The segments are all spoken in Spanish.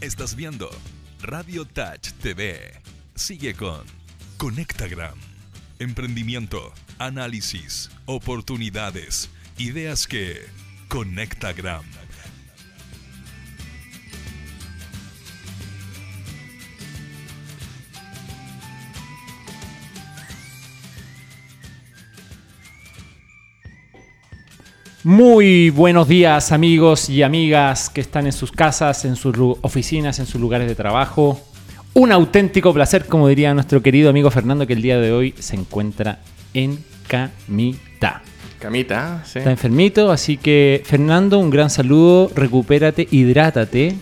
Estás viendo Radio Touch TV. Sigue con Conectagram. Emprendimiento, análisis, oportunidades, ideas que Conectagram. Muy buenos días amigos y amigas que están en sus casas, en sus oficinas, en sus lugares de trabajo. Un auténtico placer, como diría nuestro querido amigo Fernando, que el día de hoy se encuentra en camita. Camita, sí. Está enfermito, así que Fernando, un gran saludo, recupérate, hidrátate.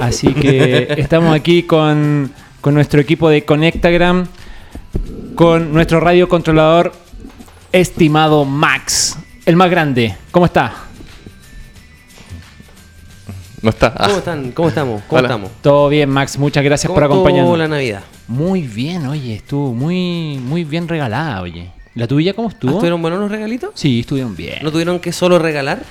Así que estamos aquí con, con nuestro equipo de Conectagram, con nuestro radiocontrolador estimado Max, el más grande. ¿Cómo está? No está. Ah, ¿Cómo están? ¿Cómo estamos? ¿Cómo Hola. estamos? Todo bien, Max, muchas gracias ¿Cómo por estuvo acompañarnos. la Navidad? Muy bien, oye, estuvo muy, muy bien regalada, oye. ¿La tuya cómo ¿Ah, estuvo? ¿Estuvieron buenos los regalitos? Sí, estuvieron bien. ¿No tuvieron que solo regalar?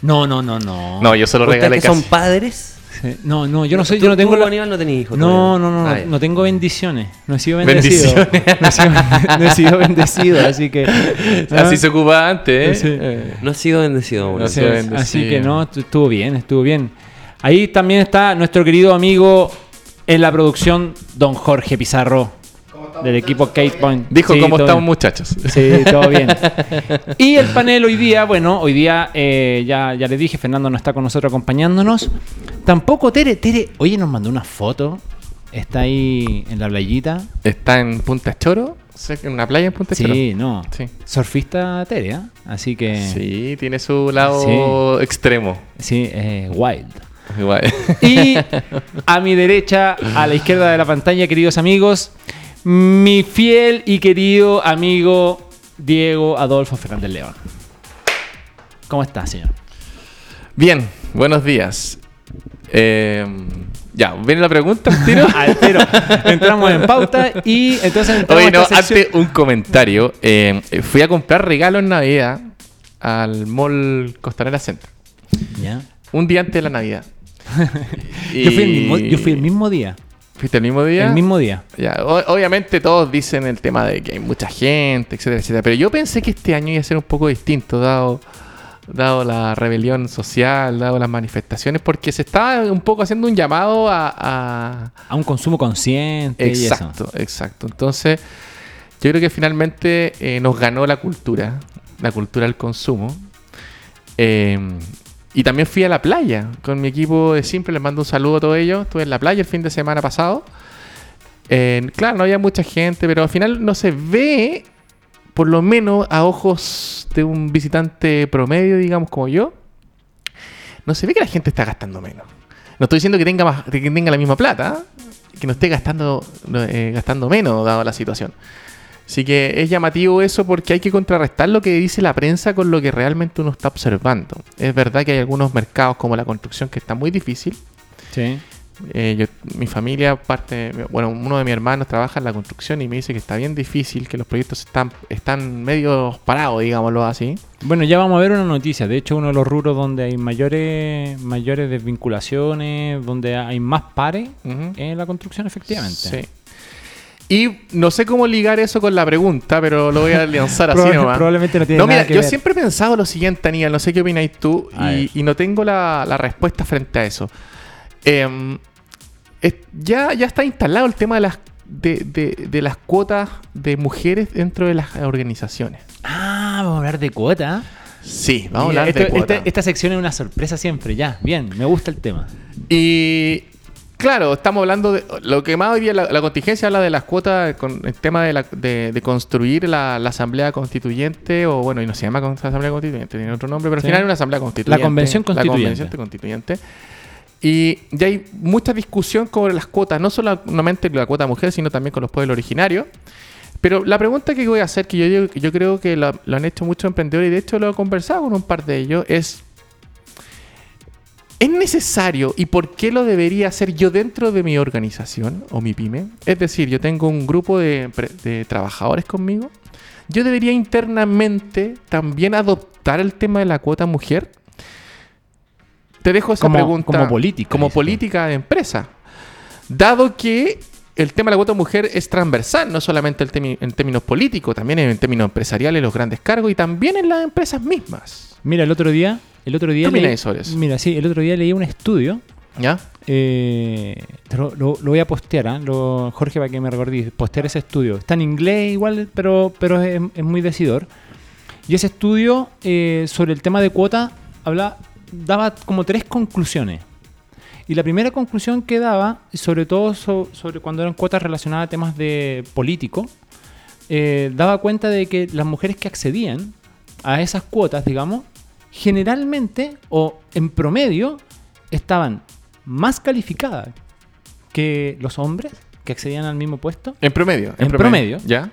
No, no, no, no. no, yo solo ¿Ustedes regalé que son casi. padres? Sí, No, no, yo no soy, ¿Tú- yo no tengo tú, la- Aníbal, no tenés hijos No, todavía? no, no, Ah, no, no tengo bendiciones. No he sido bendecido. No he sido, no he sido bendecido, así que. Así se ocupaba antes. ¿eh? Eh, No has sido bendecido. No Sí, sido bendecido. así que no, tu- estuvo bien, estuvo bien. Ahí también está nuestro querido amigo en la producción, don Jorge Pizarro, del equipo Kate Point. Dijo Sí, cómo estamos bien. muchachos. Sí, todo bien. Y el panel hoy día, bueno, hoy día eh, ya, ya le dije, Fernando no está con nosotros acompañándonos. Tampoco Tere, Tere, oye, nos mandó una foto. Está ahí en la playita. Está en Punta Choro, en una playa en Punta Choro. Sí, no. Sí. Surfista Tere, ¿ah? Así que. Sí, tiene su lado extremo. Sí, eh, wild. Igual. Y a mi derecha, a la izquierda de la pantalla, queridos amigos, mi fiel y querido amigo Diego Adolfo Fernández León. ¿Cómo está, señor? Bien, buenos días. Eh, ya, ¿viene la pregunta al tiro? Al tiro. Entramos en pauta y entonces entramos Oye, no, antes un comentario. Eh, fui a comprar regalos en Navidad al mall Costanera Center. Ya. Un día antes de la Navidad. Yo, fui el mismo, Y- yo fui el mismo día. ¿Fuiste el mismo día? El mismo día. Ya, o- obviamente todos dicen el tema de que hay mucha gente, etcétera, etcétera. Pero yo pensé que este año iba a ser un poco distinto, dado, dado la rebelión social, dado las manifestaciones, porque se estaba un poco haciendo un llamado a. a- A un consumo consciente y eso. Exacto, exacto. Entonces, yo creo que finalmente eh, nos ganó la cultura, la cultura del consumo. Eh, y también fui a la playa con mi equipo de Simple, les mando un saludo a todos ellos. Estuve en la playa el fin de semana pasado. Eh, claro, no había mucha gente, pero al final no se ve, por lo menos a ojos de un visitante promedio, digamos como yo, no se ve que la gente está gastando menos. No estoy diciendo que tenga, más, que tenga la misma plata, que no esté gastando, eh, gastando menos, dado la situación. Así que es llamativo eso porque hay que contrarrestar lo que dice la prensa con lo que realmente uno está observando. Es verdad que hay algunos mercados como la construcción que está muy difícil. Sí. Eh, yo- mi familia, parte, bueno, uno de mis hermanos trabaja en la construcción y me dice que está bien difícil, que los proyectos están, están medio parados, digámoslo así. Bueno, ya vamos a ver una noticia. De hecho, uno de los rubros donde hay mayores, mayores desvinculaciones, donde hay más pares, Ujú. es la construcción, efectivamente. Sí. Y no sé cómo ligar eso con la pregunta, pero lo voy a lanzar así Proba- nomás. Probablemente no tiene No, nada mira, que yo ver. siempre he pensado lo siguiente, Aníbal, no sé qué opináis tú, y, no tengo la, la respuesta frente a eso. Em, es- ya, ya está instalado el tema de las, de, de- de las cuotas de mujeres dentro de las organizaciones. Ah, vamos a hablar de cuota. Sí, vamos a hablar esto- de cuotas. esta, esta sección es una sorpresa siempre, ya. Bien, me gusta el tema. Y claro, estamos hablando de lo que más hoy día la, la contingencia habla de las cuotas con el tema de, la- de- de construir la, la asamblea constituyente o bueno, y no se llama asamblea constituyente, tiene otro nombre, pero al final es una asamblea constituyente. La convención La constituyente. convención constituyente. Y ya hay mucha discusión sobre las cuotas, no solamente la cuota mujer, sino también con los pueblos originarios. Pero la pregunta que voy a hacer, que yo, yo creo que lo, lo han hecho muchos emprendedores y de hecho lo he conversado con un par de ellos, es ¿Es necesario y por qué lo debería hacer yo dentro de mi organización o mi pyme? Es decir, yo tengo un grupo de, trabajadores conmigo. Yo debería internamente también adoptar el tema de la cuota mujer. te dejo esa Como- pregunta. como política, Como política de empresa. Dado que el tema de la cuota mujer es transversal, no solamente el en términos políticos, también en términos empresariales, los grandes cargos y también en las empresas mismas. Mira, el otro día, el otro día ¿Qué leí- sobre eso? Mira, sí, el otro día leí un estudio. ¿Ya? eh, lo, lo- lo voy a postear, ¿ah? Lo- Jorge, para que me recordéis, postear ese estudio. Está en inglés igual, pero, pero es, es muy decidor. Y ese estudio eh, sobre el tema de cuota habla, daba como tres conclusiones. Y la primera conclusión que daba, sobre todo so- sobre cuando eran cuotas relacionadas a temas de político, eh, daba cuenta de que las mujeres que accedían a esas cuotas, digamos, generalmente o en promedio estaban más calificadas que los hombres que accedían al mismo puesto En promedio. En promedio. ¿Ya?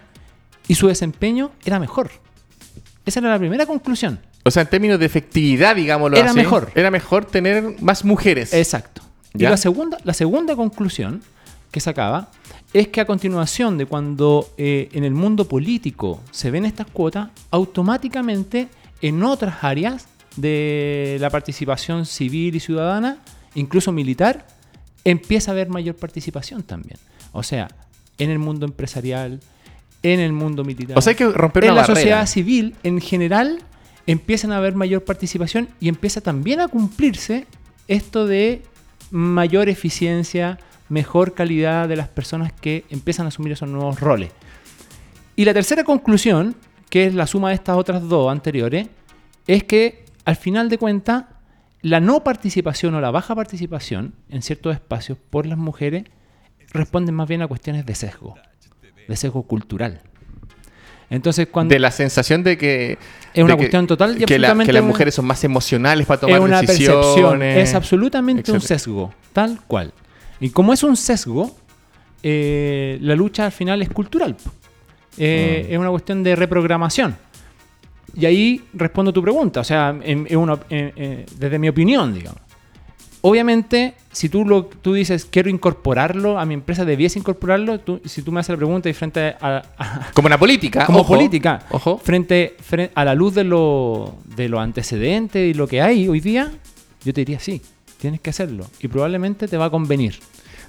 y su desempeño era mejor. Esa era la primera conclusión. O sea, en términos de efectividad, digámoslo Era así, mejor. Era mejor tener más mujeres. Exacto. Y la segunda, la segunda conclusión que sacaba es que a continuación de cuando eh, en el mundo político se ven estas cuotas, automáticamente en otras áreas de la participación civil y ciudadana, incluso militar, empieza a haber mayor participación también. O sea, en el mundo empresarial, en el mundo militar. O sea, hay que romper en una la barrera. sociedad civil en general empiezan a haber mayor participación y empieza también a cumplirse esto de mayor eficiencia, mejor calidad de las personas que empiezan a asumir esos nuevos roles. Y la tercera conclusión, que es la suma de estas otras dos anteriores, es que al final de cuentas la no participación o la baja participación en ciertos espacios por las mujeres responden más bien a cuestiones de sesgo, de sesgo cultural. Entonces, cuando De la sensación de que. Es una que- cuestión total y que, la- que las mujeres son más emocionales para tomar es una decisiones. percepción, es absolutamente un sesgo, tal cual. Y como es un sesgo, eh, la lucha al final es cultural. Eh, Mm. Es una cuestión de reprogramación. Y ahí respondo tu pregunta, o sea, en- en una- en- en- desde mi opinión, digamos. Obviamente, si tú, lo, tú dices quiero incorporarlo a mi empresa, debiese incorporarlo, tú- si tú me haces la pregunta y frente a, a- Como una política. como ojo, política, Ojo. Frente, fre- a la luz de lo, de los antecedentes y lo que hay hoy día, yo te diría sí, tienes que hacerlo. Y probablemente te va a convenir.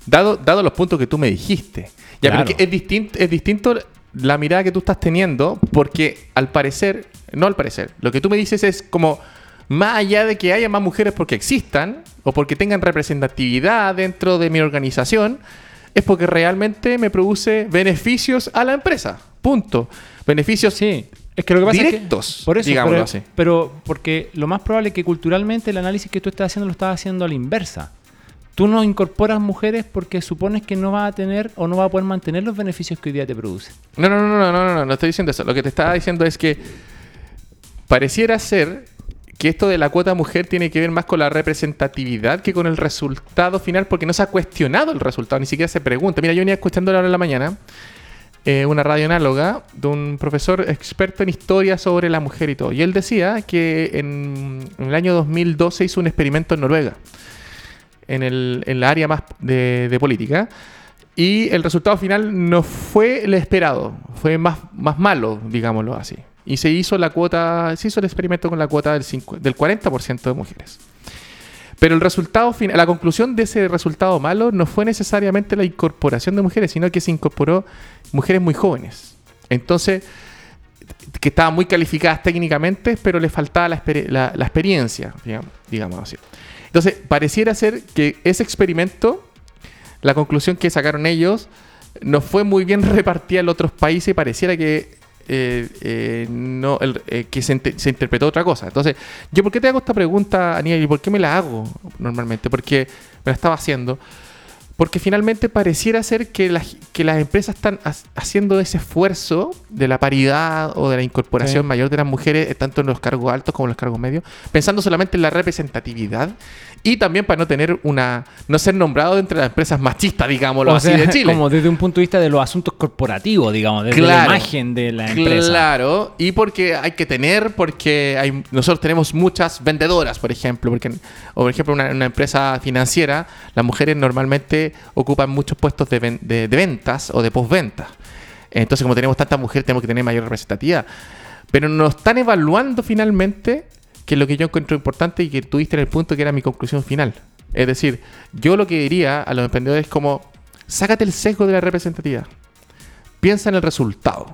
Dado, dado los puntos que tú me dijiste. Ya, Claro. pero que es, distinto, es distinto la mirada que tú estás teniendo, porque al parecer, no al parecer, lo que tú me dices es como, más allá de que haya más mujeres porque existan, o porque tengan representatividad dentro de mi organización, es porque realmente me produce beneficios a la empresa. Punto. Beneficios Sí, es que lo que pasa Directos, es que, por eso, digámoslo pero, así. pero porque lo más probable es que culturalmente el análisis que tú estás haciendo lo estás haciendo a la inversa. Tú no incorporas mujeres porque supones que no va a tener o no va a poder mantener los beneficios que hoy día te produce. No, no, no, no, no, no, no, no estoy diciendo eso. Lo que te estaba diciendo es que pareciera ser que esto de la cuota mujer tiene que ver más con la representatividad que con el resultado final, porque no se ha cuestionado el resultado, ni siquiera se pregunta. Mira, yo venía escuchando ahora en la mañana eh, una radio análoga de un profesor experto en historia sobre la mujer y todo. Y él decía que en, el año 2012 hizo un experimento en Noruega, en la área más de, de política. Y el resultado final no fue el esperado, fue más, más malo, digámoslo así. Y se hizo la cuota, se hizo el experimento con la cuota del, cincu- del 40% de mujeres. Pero el resultado final, la conclusión de ese resultado malo no fue necesariamente la incorporación de mujeres, sino que se incorporó mujeres muy jóvenes. Entonces, que estaban muy calificadas técnicamente, pero les faltaba la, la- la experiencia, digamos, digamos así. Entonces, pareciera ser que ese experimento, la conclusión que sacaron ellos, no fue muy bien repartida en otros países y pareciera que, eh, eh, no, el- eh, que se, se interpretó otra cosa. Entonces, ¿yo por qué te hago esta pregunta, Aníbal? ¿Y por qué me la hago normalmente? Porque me la estaba haciendo. Porque finalmente pareciera ser que las, que las empresas están ha- haciendo ese esfuerzo de la paridad o de la incorporación Sí. mayor de las mujeres, eh, tanto en los cargos altos como en los cargos medios, pensando solamente en la representatividad y también para no tener una. no ser nombrado entre las empresas machistas, digámoslo O así, sea, de Chile. como desde un punto de vista de los asuntos corporativos, digamos, desde la imagen de la empresa. Claro, y porque hay que tener, porque hay, nosotros tenemos muchas vendedoras, por ejemplo, porque, o por ejemplo, una, una empresa financiera, las mujeres normalmente ocupan muchos puestos de, ven- de- de ventas o de postventa. Entonces, como tenemos tantas mujeres, tenemos que tener mayor representatividad. Pero nos están evaluando finalmente que es lo que yo encuentro importante y que tuviste en el punto que era mi conclusión final. Es decir, yo lo que diría a los emprendedores es como, sácate el sesgo de la representatividad. Piensa en el resultado.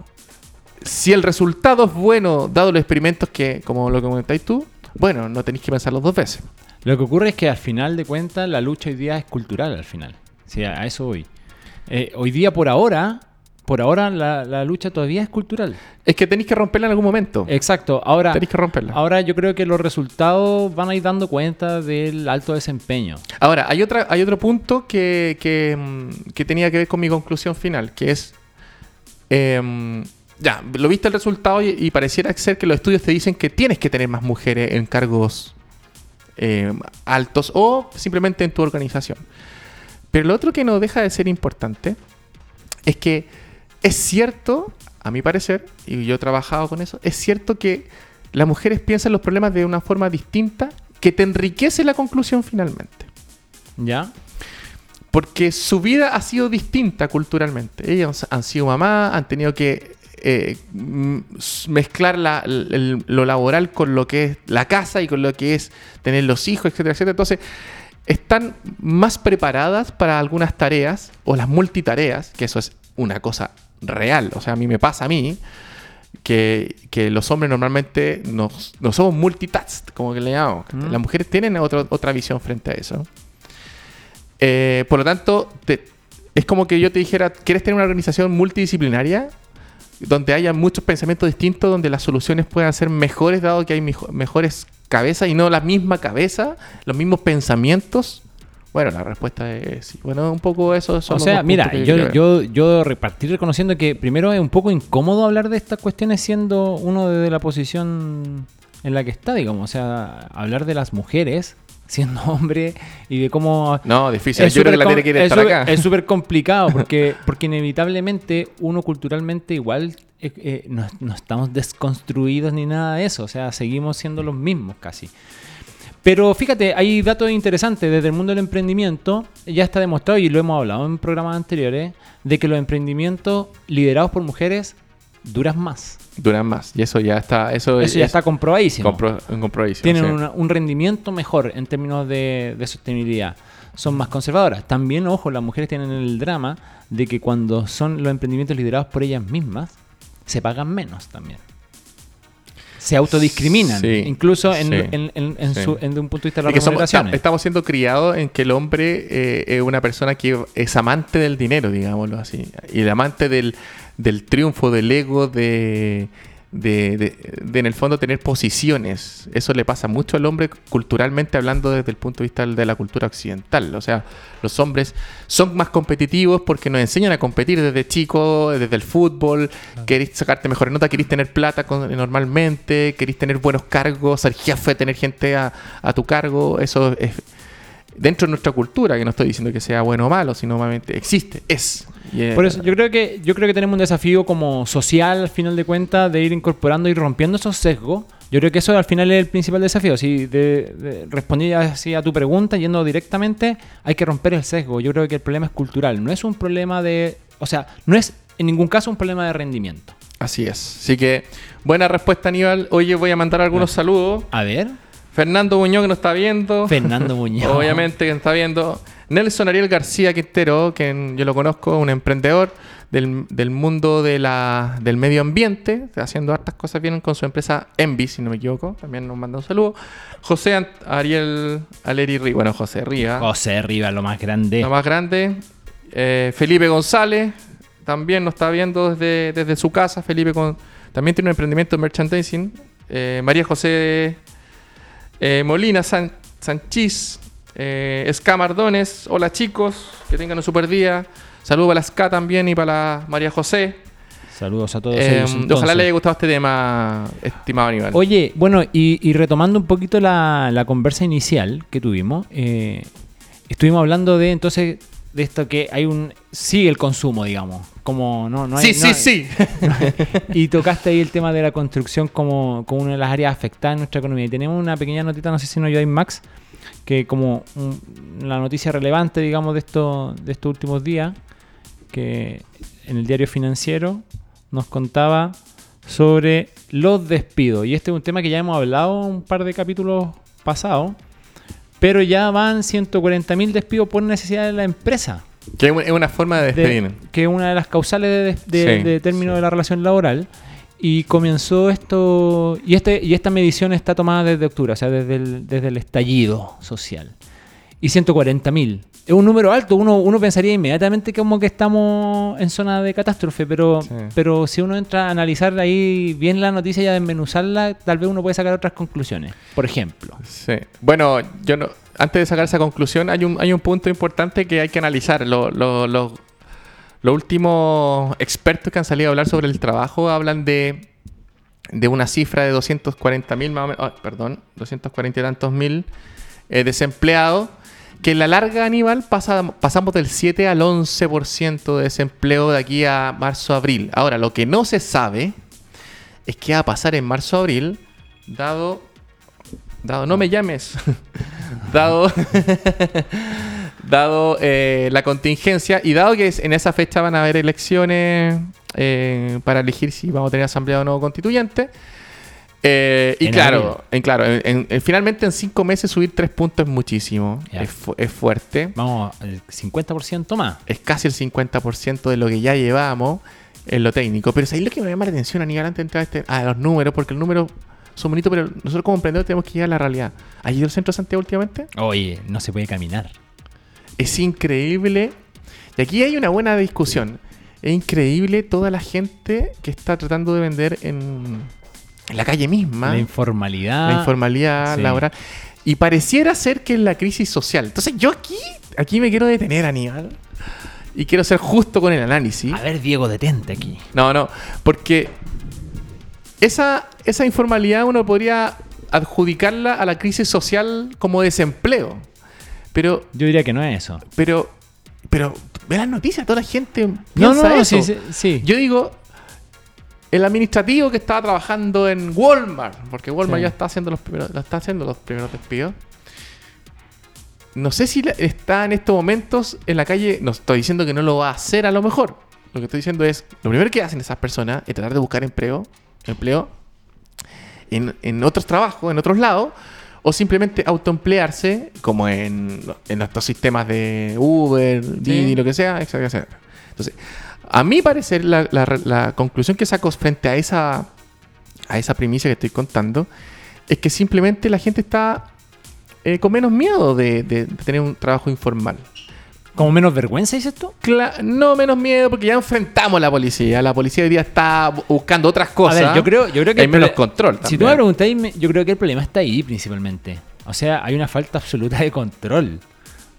Si el resultado es bueno, dado los experimentos que, como lo comentáis tú, bueno, no tenéis que pensarlo dos veces. Lo que ocurre es que al final de cuentas la lucha hoy día es cultural al final. Sí, a eso voy. Eh, hoy día por ahora, por ahora la, la lucha todavía es cultural. Es que tenéis que romperla en algún momento. Exacto. Ahora, Tenéis que romperla. ahora yo creo que los resultados van a ir dando cuenta del alto desempeño. Ahora, hay, otra, hay otro punto que, que, mm, que tenía que ver con mi conclusión final, que es... em, ya, lo viste el resultado y, y pareciera ser que los estudios te dicen que tienes que tener más mujeres en cargos em, altos o simplemente en tu organización. Pero lo otro que no deja de ser importante es que es cierto, a mi parecer, y yo he trabajado con eso, es cierto que las mujeres piensan los problemas de una forma distinta que te enriquece la conclusión finalmente. ¿Ya? Porque su vida ha sido distinta culturalmente. Ellas han sido mamás, han tenido que eh, m- s- mezclar la- el- lo laboral con lo que es la casa y con lo que es tener los hijos, etcétera, etcétera. Entonces, están más preparadas para algunas tareas o las multitareas, que eso es una cosa real. O sea, a mí me pasa a mí que, que los hombres normalmente no, no somos multitask, como que le llamamos. Mm. Las mujeres tienen otro- otra visión frente a eso. Eh, por lo tanto, te- es como que yo te dijera, ¿quieres tener una organización multidisciplinaria? Donde haya muchos pensamientos distintos, donde las soluciones puedan ser mejores, dado que hay mejo- mejores cabezas y no la misma cabeza, los mismos pensamientos. Bueno, la respuesta es sí. Bueno, un poco eso. son O sea, mira, yo, yo, yo repartir reconociendo que primero es un poco incómodo hablar de estas cuestiones siendo uno de la posición en la que está, digamos. O sea, hablar de las mujeres siendo hombre y de cómo... No, difícil. Es yo creo que la tiene que ir estar súper- acá. Es súper complicado porque, porque inevitablemente uno culturalmente igual eh, eh, no, no estamos desconstruidos ni nada de eso. O sea, seguimos siendo los mismos casi. Pero fíjate, hay datos interesantes desde el mundo del emprendimiento. Ya está demostrado, y lo hemos hablado en programas anteriores, de que los emprendimientos liderados por mujeres duran más. Duran más. Y eso ya está. Eso, Eso ya es está comprobadísimo. compro- comprobadísimo, Tienen sí. una- un rendimiento mejor en términos de, de sostenibilidad. Son más conservadoras. También, ojo, las mujeres tienen el drama de que cuando son los emprendimientos liderados por ellas mismas, se pagan menos también. Se autodiscriminan, Sí, incluso en, sí, en- en- en sí. su- en- de un punto de vista de las somos- estamos siendo criados en que el hombre eh, es una persona que es amante del dinero, digámoslo así. Y el amante del, del triunfo, del ego, de, de, de- de, en el fondo tener posiciones. Eso le pasa mucho al hombre culturalmente hablando desde el punto de vista de la cultura occidental. O sea, los hombres son más competitivos porque nos enseñan a competir desde chico, desde el fútbol. Querés sacarte mejores notas, querés tener plata con- normalmente, querés tener buenos cargos, ser jefe, tener gente a, a tu cargo. Eso es dentro de nuestra cultura, que no estoy diciendo que sea bueno o malo, sino normalmente existe, es. Por eso yo creo que yo creo que tenemos un desafío como social al final de cuentas de ir incorporando y rompiendo esos sesgos. Yo creo que eso al final es el principal desafío. Si de, de- respondí así a tu pregunta yendo directamente, hay que romper el sesgo. Yo creo que el problema es cultural, no es un problema de, o sea, no es en ningún caso un problema de rendimiento. Así es. Así que, buena respuesta, Aníbal. Oye, voy a mandar algunos saludos. A ver, Fernando Muñoz, que nos está viendo. Fernando Muñoz. Obviamente que nos está viendo. Nelson Ariel García Quintero, que yo lo conozco, un emprendedor del, del mundo de la, del medio ambiente, haciendo hartas cosas bien con su empresa Envy, si no me equivoco. También nos manda un saludo. José Ant- Ariel Aleri Rí, bueno, José Ría, José Rivas, lo más grande. lo más grande. Eh, Felipe González, también nos está viendo desde, desde su casa. Felipe con, también tiene un emprendimiento de merchandising. Eh, María José eh, Molina San, Sanchís, eh, Ska Mardones. Hola chicos, que tengan un super día. Saludos para la Ska también y para la María José. Saludos a todos Eh, ellos. ojalá entonces. le haya gustado este tema, estimado Aníbal. Oye, bueno, y, y retomando un poquito la, la conversa inicial que tuvimos, eh, estuvimos hablando de entonces de esto que hay un sigue el consumo, digamos, como no no hay, sí, no sí, hay- sí. y tocaste ahí el tema de la construcción como, como una de las áreas afectadas en nuestra economía. Y tenemos una pequeña notita, no sé si nos ayudáis Max, que como un- la noticia relevante, digamos, de estos de estos últimos días, que en el diario financiero nos contaba sobre los despidos. Y este es un tema que ya hemos hablado un par de capítulos pasados, pero ya van 140.000 despidos por necesidad de la empresa. Que es una- forma de de- despedir. que es una de las causales de, des- de- Sí, de término sí. de la relación laboral. Y comenzó esto, y, este, y esta medición está tomada desde octubre, o sea, desde el, desde el estallido social. Y 140.000. Es un número alto, uno, uno pensaría inmediatamente como que estamos en zona de catástrofe, pero, Sí. pero si uno entra a analizar ahí bien la noticia y a desmenuzarla, tal vez uno puede sacar otras conclusiones. Por ejemplo. Sí. Bueno, yo no, antes de sacar esa conclusión, hay un, hay un punto importante que hay que analizar. Lo- lo- lo- los últimos expertos que han salido a hablar sobre el trabajo hablan de, de una cifra de 240 mil, perdón, 240 y tantos mil eh, desempleados, que en la larga, Aníbal, pasa, pasamos del 7 al 11% de desempleo de aquí a marzo-abril. Ahora, lo que no se sabe es qué va a pasar en marzo-abril, dado dado no me llames, dado, dado eh, la contingencia y dado que en esa fecha van a haber elecciones eh, para elegir si vamos a tener asamblea o no constituyente. Eh, y En claro, en, claro en- en- en- finalmente en cinco meses subir tres puntos es muchísimo, es, fu- es fuerte, Vamos, el 50% más. es casi el 50% de lo que ya llevamos en lo técnico. Pero es ahí lo que me llama la atención, Aníbal, antes de entrar a, este- a los números, porque los números son bonitos, pero nosotros como emprendedores tenemos que llegar a la realidad. ¿Has ido al centro de Santiago últimamente? Oye, no se puede caminar. Es increíble. Y aquí hay una buena discusión. Es increíble toda la gente que está tratando de vender en, en la calle misma. La informalidad. la informalidad sí. laboral. Y pareciera ser que es la crisis social. Entonces yo aquí, aquí me quiero detener, Aníbal. Y quiero ser justo con el análisis. A ver, Diego, detente aquí. No, no, porque esa, esa informalidad uno podría adjudicarla a la crisis social como desempleo. Pero, Yo diría que no es eso. pero, pero, ve las noticias, toda la gente No, piensa no, no, eso. sí, sí, sí. Yo digo, el administrativo que estaba trabajando en Walmart, porque Walmart Sí. ya está haciendo los primeros, está haciendo los primeros despidos. No sé si está en estos momentos en la calle. No estoy diciendo que no lo va a hacer a lo mejor. Lo que estoy diciendo es, lo primero que hacen esas personas es tratar de buscar empleo, empleo en, en otros trabajos, en otros lados, o simplemente autoemplearse, como en, en estos sistemas de Uber, Didi, lo que sea, etcétera, etcétera. Entonces, a mi parecer, la, la- la conclusión que saco frente a esa, a esa primicia que estoy contando es que simplemente la gente está eh, con menos miedo de, de- de tener un trabajo informal. ¿Como menos vergüenza, dices tú? Cla- no menos miedo porque ya enfrentamos a la policía. La policía hoy día está bu- buscando otras cosas. A ver, yo creo, yo creo que hay menos control. Si tú me preguntáis, yo creo que el problema está ahí principalmente. O sea, hay una falta absoluta de control.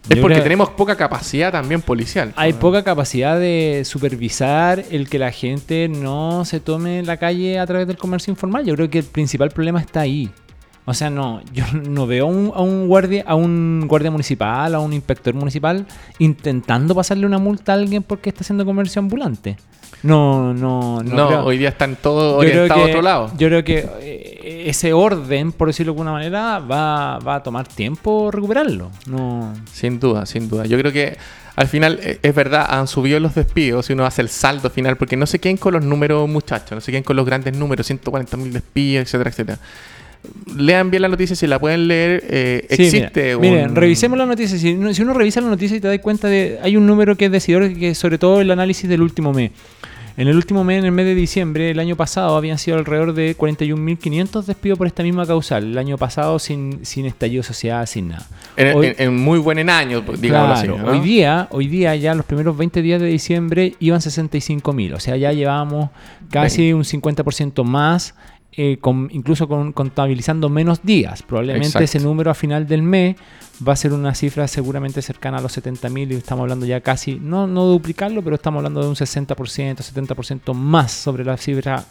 es porque creo- tenemos poca capacidad también policial. Hay poca capacidad de supervisar el que la gente no se tome la calle a través del comercio informal. Yo creo que el principal problema está ahí. O sea, no, yo no veo a un, a un guardia, a un guardia municipal, a un inspector municipal intentando pasarle una multa a alguien porque está haciendo comercio ambulante. No, no, no. No, creo. hoy día están todos orientados a otro lado. Yo creo que eh, ese orden, por decirlo de alguna manera, va, va a tomar tiempo recuperarlo. No. Sin duda, sin duda. Yo creo que al final eh, es verdad, han subido los despidos y uno hace el saldo final, porque no se queden con los números, muchachos, no se queden con los grandes números, 140 mil despidos, etcétera, etcétera. Lean bien la noticia, si la pueden leer, eh, Sí, existe mira, Miren, un- revisemos la noticia. Si, uno- si uno revisa la noticia y te das cuenta de. Hay un número que es decidor, que sobre todo el análisis del último mes. En el último mes, en el mes de diciembre, el año pasado, habían sido alrededor de 41.500 despidos por esta misma causal. El año pasado sin, sin estallido social, sin nada. En, Hoy- en- en muy buen en año, digamos así. Hoy día, hoy día ya los primeros 20 días de diciembre iban 65 mil, o sea, ya llevábamos casi un 50% más, eh, con- incluso con, contabilizando menos días. Probablemente Exacto. ese número a final del mes va a ser una cifra seguramente cercana a los 70 mil y estamos hablando ya casi, no, no duplicarlo, pero estamos hablando de un 60%, 70% más sobre la cifra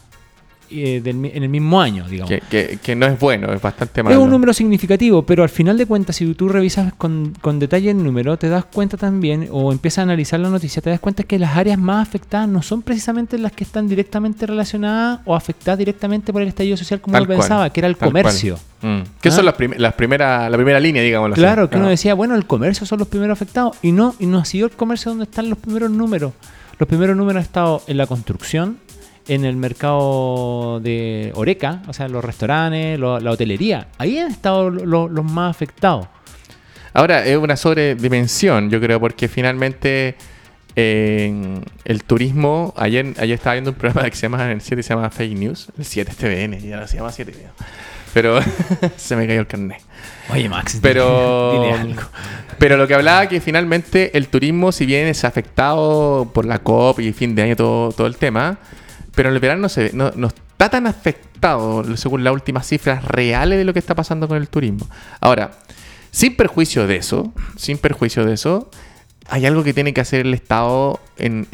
eh, del en el mismo año, digamos. que, que- que no es bueno, es bastante Es malo. un número significativo, pero al final de cuentas, si tú revisas con, con detalle el número, te das cuenta también, o empiezas a analizar la noticia, te das cuenta que las áreas más afectadas no son precisamente las que están directamente relacionadas o afectadas directamente por el estallido social como uno pensaba, que era el comercio. Mm. Que Ah. son las, prim- las primera, la primera línea, digamos. Claro, que uno decía, bueno, el comercio son los primeros afectados, y no, y no ha sido el comercio donde están los primeros números. Los primeros números han estado en la construcción, en el mercado de Oreca, o sea, los restaurantes, lo- la hotelería. Ahí han estado lo- los más afectados. Ahora, es una sobredimensión, yo creo, porque finalmente eh, el turismo. Ayer, ayer estaba viendo un programa que se llama el 7 se llama Fake News. El 7 es TVN, ya no se llama 7 creo. Pero se me cayó el carnet. Oye, Max, Pero, dile, dile algo. pero lo que hablaba que finalmente el turismo, si bien es afectado por la COP y fin de año, todo, todo el tema, pero en el verano no, se, ve- no, está tan afectado según las últimas cifras reales de lo que está pasando con el turismo. Ahora, sin perjuicio de eso, sin perjuicio de eso, hay algo que tiene que hacer el Estado en,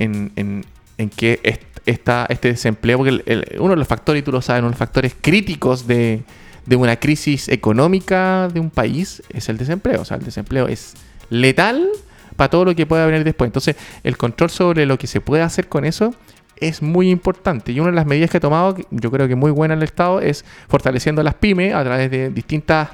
que est- esta- este desempleo, porque uno de los factores, y tú lo sabes, uno de los factores críticos de, de una crisis económica de un país es el desempleo. O sea, el desempleo es letal para todo lo que pueda venir después. Entonces, el control sobre lo que se puede hacer con eso es muy importante. Y una de las medidas que ha tomado, yo creo que muy buena el Estado, es fortaleciendo las pymes a través de distintas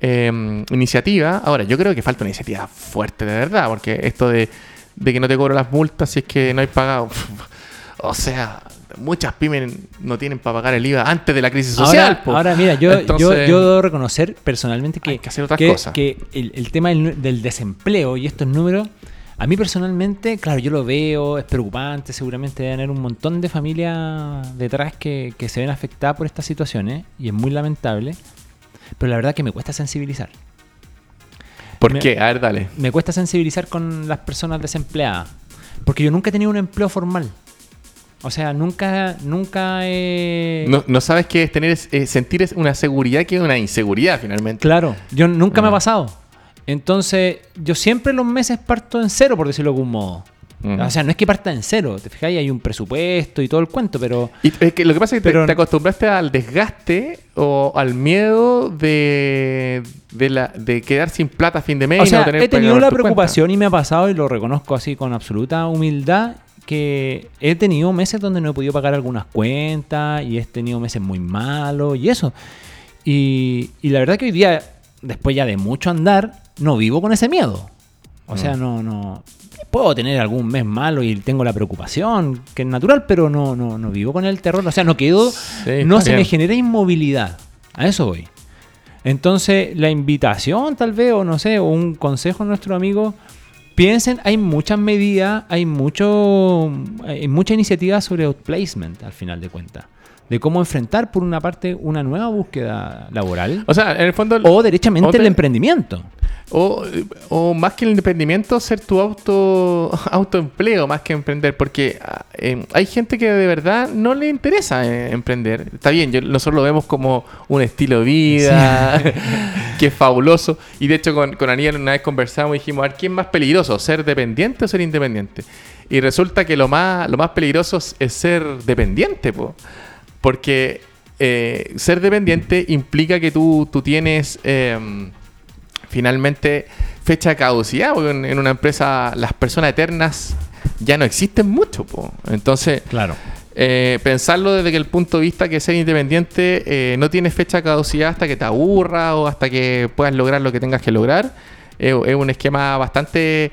eh, iniciativas. Ahora, yo creo que falta una iniciativa fuerte de verdad, porque esto de, de que no te cobro las multas si es que no hay pagado. o sea, muchas pymes no tienen para pagar el IVA antes de la crisis social. Ahora, po. ahora, mira, yo, yo, Entonces- yo debo reconocer personalmente que, que hacer otras que- cosas. que el, el tema del desempleo y estos números, a mí personalmente, claro, yo lo veo, es preocupante, seguramente debe haber un montón de familias detrás que, que se ven afectadas por estas situaciones y es muy lamentable, pero la verdad que me cuesta sensibilizar. ¿Por me- qué? A ver, dale. Me cuesta sensibilizar con las personas desempleadas, porque yo nunca he tenido un empleo formal. O sea, nunca, nunca he... No, no sabes qué es tener eh, sentir una seguridad que es una inseguridad finalmente. Claro, yo nunca me ha Ah. pasado. Entonces, yo siempre los meses parto en cero, por decirlo de algún modo. O sea, no es que parta en cero, te fijáis, hay un presupuesto y todo el cuento, pero Y es que lo que pasa es que te- Pero- te, acostumbraste al desgaste o al miedo de, de, la, de quedar sin plata a fin de mes o y sea, no tener he tenido la cuenta. preocupación y me ha pasado y lo reconozco así con absoluta humildad que he tenido meses donde no he podido pagar algunas cuentas y he tenido meses muy malos y eso. Y, y la verdad que hoy día, después ya de mucho andar, no vivo con ese miedo. O sea, no, no. Puedo tener algún mes malo y tengo la preocupación, que es natural, pero no, no, no vivo con el terror. O sea, no quedo. Sí, no se me genera inmovilidad. A eso voy. Entonces, la invitación, tal vez, o no sé, o un consejo a nuestro amigo. Piensen, hay muchas medidas, hay mucho, hay mucha iniciativa sobre outplacement, al final de cuentas. De cómo enfrentar, por una parte, una nueva búsqueda laboral. O sea, en el fondo... O derechamente o te- el emprendimiento. O, o más que el emprendimiento, ser tu auto autoempleo más que emprender. Porque eh, hay gente que de verdad no le interesa eh, emprender. Está bien, yo- nosotros lo vemos como un estilo de vida, que es fabuloso. Y de hecho, con, con Aniel una vez conversamos y dijimos: a ver, ¿quién es más peligroso? ¿Ser dependiente o ser independiente? Y resulta que lo más, lo más peligroso es- es ser dependiente, po. Porque eh, ser dependiente implica que tú, tú tienes. em, finalmente fecha de caducidad, porque en, en una empresa las personas eternas ya no existen mucho. po. Entonces, Claro. eh, pensarlo desde el punto de vista que ser independiente eh, no tiene fecha de caducidad hasta que te aburra o hasta que puedas lograr lo que tengas que lograr, es un esquema bastante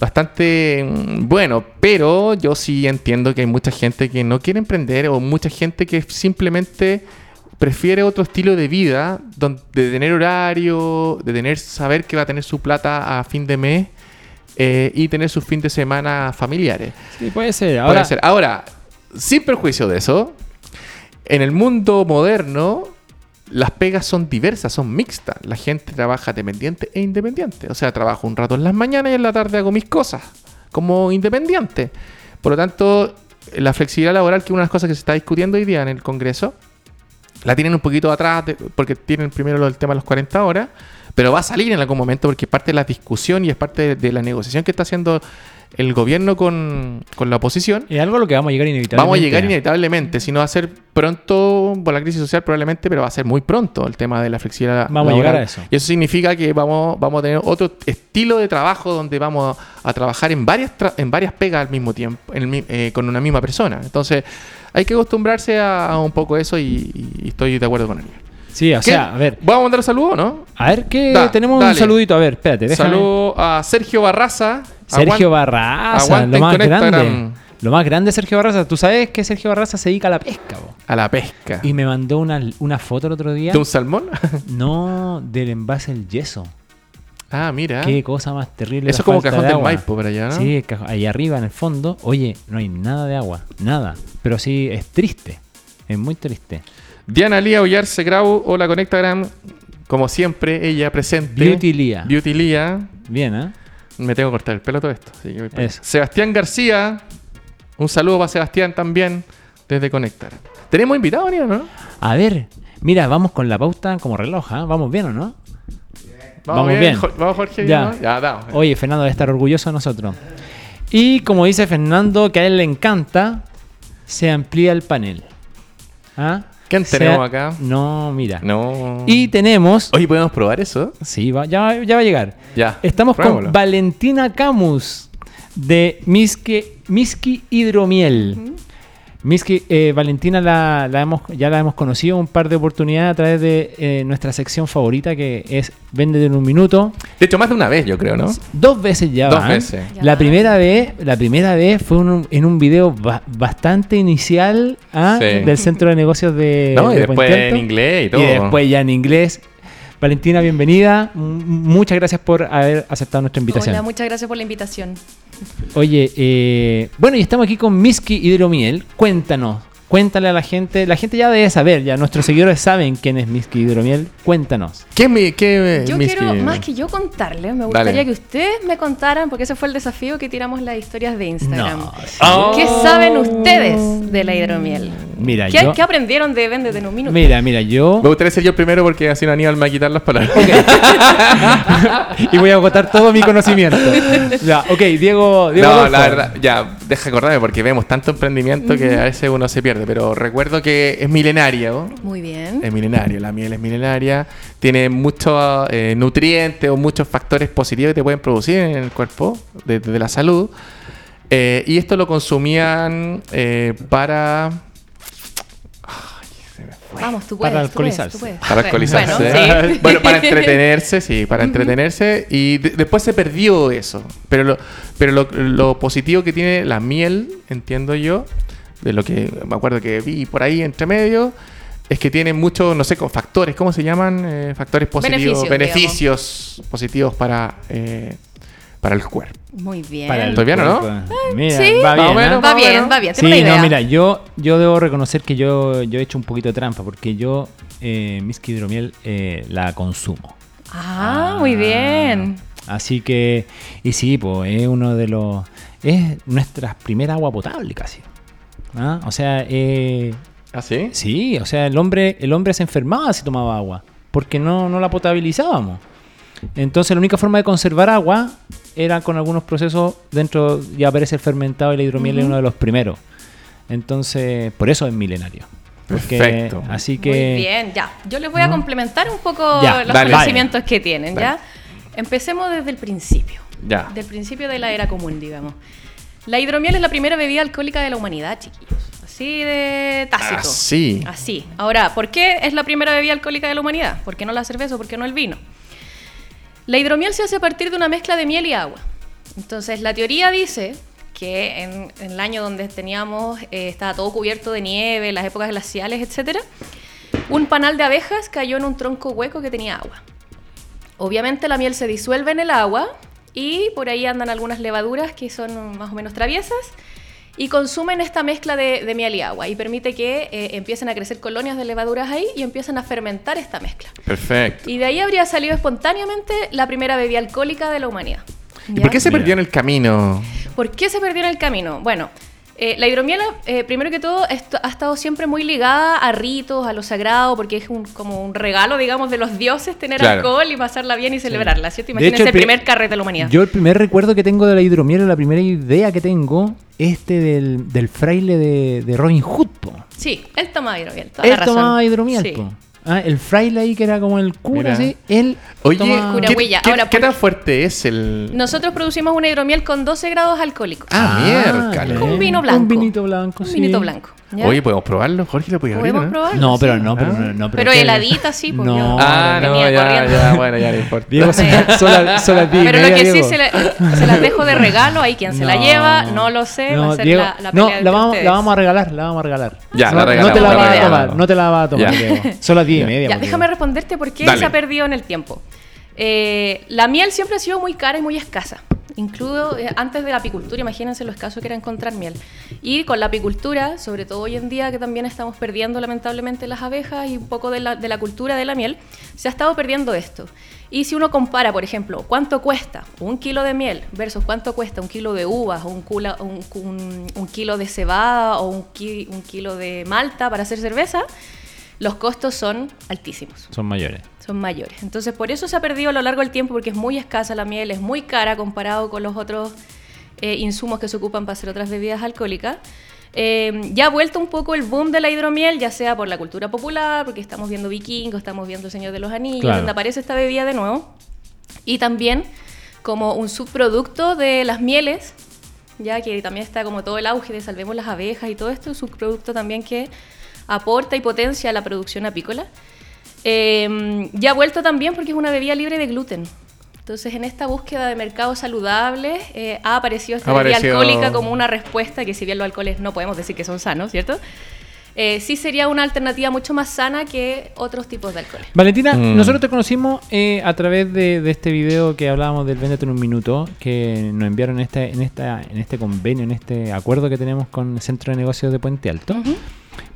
bastante mm, bueno, pero yo sí entiendo que hay mucha gente que no quiere emprender o mucha gente que simplemente prefiere otro estilo de vida, donde, de tener horario, de tener saber que va a tener su plata a fin de mes eh, y tener sus fin de semana familiares. Sí, puede ser. Puede Ahora, ser. Ahora, sin perjuicio de eso, en el mundo moderno las pegas son diversas, son mixtas. La gente trabaja dependiente e independiente. O sea, trabajo un rato en las mañanas y en la tarde hago mis cosas como independiente. Por lo tanto, la flexibilidad laboral, que es una de las cosas que se está discutiendo hoy día en el Congreso, la tienen un poquito atrás porque tienen primero del tema de los 40 horas, pero va a salir en algún momento porque es parte de la discusión y es parte de, de la negociación que está haciendo el gobierno con, con la oposición. es algo a lo que vamos a llegar inevitablemente. Vamos a llegar inevitablemente, si no va a ser pronto por la crisis social probablemente, pero va a ser muy pronto el tema de la flexibilidad Vamos a llegar a eso. Y eso significa que vamos, vamos a tener otro estilo de trabajo donde vamos a trabajar en varias, tra- en varias pegas al mismo tiempo, en el eh, con una misma persona. Entonces hay que acostumbrarse a, a un poco eso y, y estoy de acuerdo con él. Sí, o ¿Qué? sea, a ver. ¿Vamos a mandar saludos no? A ver que Da, tenemos dale. un saludito. A ver, espérate, déjame. Saludo a Sergio Barraza. Sergio Barraza, lo más grande. Lo más grande de Sergio Barraza, tú sabes que Sergio Barraza se dedica a la pesca, po. A la pesca. Y me mandó una, una foto el otro día. ¿De un salmón? No, del envase del yeso. ah, mira. Qué cosa más terrible. Eso es como cajón de del. Maipo por allá, ¿no? Sí, el ahí arriba en el fondo. Oye, no hay nada de agua, nada. Pero sí, es triste. Es muy triste. Diana Lía Ollarse Grau, hola Conectagram. Como siempre, ella presente. Beauty Lía. Beauty Lía. Bien, ¿eh? Me tengo que cortar el pelo todo esto. así que. Eso. Sebastián García. Un saludo para Sebastián también desde Conectar. Tenemos invitado, ¿no? A ver, mira, vamos con la pauta como reloj, ¿ah? ¿Vamos bien o no? Vamos bien. bien. Jo- Vamos, Jorge. Ya. ¿no? Ya, damos. Oye, Fernando debe estar orgulloso de nosotros. Y como dice Fernando, que a él le encanta, se amplía el panel. ¿Ah? ¿Quién tenemos acá? No, mira. No. Y tenemos... Oye, ¿podemos probar eso? Sí, va- ya, va- ya va a llegar. Ya. Estamos con Valentina Camus de Miski, Miski Hidromiel. Miski, eh, Valentina la, la hemos, ya la hemos conocido un par de oportunidades a través de eh, nuestra sección favorita que es Vende en un minuto. De hecho, más de una vez, yo creo, ¿no? Dos veces ya Dos van. veces. La primera vez, la primera vez fue un- en un video ba- bastante inicial ¿ah? Sí. del centro de negocios de, No, y de después en inglés y todo. Y después ya en inglés. Valentina, bienvenida. M- Muchas gracias por haber aceptado nuestra invitación. Hola, muchas gracias por la invitación. Oye, eh, bueno, y estamos aquí con Miski Hidromiel. Cuéntanos, cuéntale a la gente. La gente ya debe saber, ya nuestros seguidores saben quién es Miski Hidromiel. Cuéntanos. ¿Qué mi, qué Yo Miski? quiero, más que yo contarles, me gustaría Dale. que ustedes me contaran, porque ese fue el desafío que tiramos las historias de Instagram. No, Oh. ¿Qué saben ustedes de la hidromiel? Mira, ¿Qué, yo, qué aprendieron de Véndete en un minuto? mira, mira, yo Me gustaría ser yo el primero porque así no Aníbal me va a quitar las palabras. y voy a agotar todo mi conocimiento. Ya, ok, Diego, Diego no, Adolfo. la verdad, ya, deja acordarme porque vemos tanto emprendimiento que a veces uno se pierde. Pero recuerdo que es milenaria, ¿no? Muy bien. Es milenario, la miel es milenaria. Tiene muchos eh, nutrientes o muchos factores positivos que te pueden producir en el cuerpo, de, de la salud. Eh, y esto lo consumían eh, para. Vamos, tú puedes. Para tú puedes, alcoholizarse. tú puedes. Para alcoholizarse. Bueno, sí. Bueno, para entretenerse, sí, para entretenerse. Y de- después se perdió eso. Pero, lo, pero lo, lo positivo que tiene la miel, entiendo yo, de lo que me acuerdo que vi por ahí entre medio, es que tiene muchos, no sé, factores, ¿cómo se llaman? Eh, factores positivos, Beneficios, beneficios positivos para, eh, para el cuerpo. Muy bien. Para el ¿Estoy bien o no? cuerpo. Mira, sí. va bien. ¿ah? Va bien, menos. va bien. Sí, Tengo una idea. no, mira, yo, yo debo reconocer que yo, yo he hecho un poquito de trampa porque yo eh, Miski Hidromiel eh, la consumo. Ah, muy bien. Así que, y sí, pues es uno de los. Es nuestra primera agua potable casi. ¿Ah? O sea, eh, ¿Ah, sí? sí, o sea, el hombre, el hombre se enfermaba si tomaba agua porque no, no la potabilizábamos. Entonces, la única forma de conservar agua era con algunos procesos dentro, ya aparece el fermentado y la hidromiel es uno de los primeros. Entonces, por eso es milenario. Porque- Perfecto. Así que. Muy bien, ya. Yo les voy a complementar un poco Ya, los dale. conocimientos que tienen, Dale. ¿ya? Empecemos desde el principio. Ya. Del principio de la era común, digamos. La hidromiel es la primera bebida alcohólica de la humanidad, chiquillos. Así de tácito. Así. Así. Ahora, ¿por qué es la primera bebida alcohólica de la humanidad? ¿Por qué no la cerveza o por qué no el vino? La hidromiel se hace a partir de una mezcla de miel y agua. Entonces, la teoría dice que en, en el año donde teníamos, eh, estaba todo cubierto de nieve, las épocas glaciales, etc., un panal de abejas cayó en un tronco hueco que tenía agua. Obviamente la miel se disuelve en el agua y por ahí andan algunas levaduras que son más o menos traviesas y consumen esta mezcla de, de miel y agua y permite que eh, empiecen a crecer colonias de levaduras ahí y empiezan a fermentar esta mezcla. Perfecto. Y de ahí habría salido espontáneamente la primera bebida alcohólica de la humanidad. ¿Y ¿Ya? por qué se perdió en el camino? ¿Por qué se perdió en el camino? Bueno, eh, la hidromiel, eh, primero que todo, ha estado siempre muy ligada a ritos, a lo sagrado, porque es un, como un regalo, digamos, de los dioses tener Claro. alcohol y pasarla bien y celebrarla, ¿cierto? Imagínense hecho, el pri- primer carrete de la humanidad. Yo el primer recuerdo que tengo de la hidromiel, la primera idea que tengo, este del, del fraile de, de Robin Hood, po. Sí, él tomaba hidromiel, toda Él la razón. tomaba hidromiel, Sí. po. Ah, el fraile ahí que era como el cura, Mira. así, él Oye, tomaba- Cura ¿qué, huella. qué- Ahora, qué ¿por tan fuerte es el...? Nosotros producimos una hidromiel con 12 grados alcohólicos. Ah, miércoles. Un vino blanco. Un vinito blanco, Un sí. vinito blanco. ¿Ya? Oye, ¿podemos probarlo? Jorge lo puede abrir, Podemos ¿no? probarlo. No, pero sí. no, pero no. no, Pero ¿qué? heladita, sí, pues, No. Ah, no, venía ya, corriendo. ya, bueno, ya no importa. Diego, son, son las son las Pero lo que sí Diego. se, la- se las dejo de regalo, ahí quien se la No. lleva, no lo sé, va a ser Diego, la, la no, pelea la entre vamos, la vamos a regalar, la vamos a regalar. Ya, no, la no te regalamos, la la vas a regalamos. tomar, no te la vas a tomar, Ya. Diego. Son las 10 y media. Ya, déjame responderte por qué se ha perdido en el tiempo. Eh, la miel siempre ha sido muy cara y muy escasa. Incluso eh, antes de la apicultura, imagínense lo escaso que era encontrar miel. Y con la apicultura, sobre todo hoy en día que también estamos perdiendo lamentablemente las abejas y un poco de la, de la cultura de la miel, se ha estado perdiendo esto. Y si uno compara, por ejemplo, cuánto cuesta un kilo de miel versus cuánto cuesta un kilo de uvas o un, cula- un- un- un kilo de cebada o un, ki- un kilo de malta para hacer cerveza, los costos son altísimos Son mayores. son mayores. Entonces, por eso se ha perdido a lo largo del tiempo, porque es muy escasa la miel, es muy cara comparado con los otros eh, insumos que se ocupan para hacer otras bebidas alcohólicas. Eh, ya ha vuelto un poco el boom de la hidromiel, ya sea por la cultura popular, porque estamos viendo vikingos, estamos viendo Señor de los Anillos, Claro. donde aparece esta bebida de nuevo. Y también como un subproducto de las mieles, ya que también está como todo el auge de salvemos las abejas y todo esto, un subproducto también que aporta y potencia la producción apícola. Eh, ya ha vuelto también porque es una bebida libre de gluten. Entonces, en esta búsqueda de mercados saludables, eh, ha aparecido esta bebida alcohólica como una respuesta, que si bien los alcoholes no podemos decir que son sanos, ¿cierto? Eh, sí sería una alternativa mucho más sana que otros tipos de alcoholes. Valentina, Mm. nosotros te conocimos eh, a través de, de este video que hablábamos del Véndete en un minuto, que nos enviaron en este, en, esta, en este convenio, en este acuerdo que tenemos con el Centro de Negocios de Puente Alto. Ujú.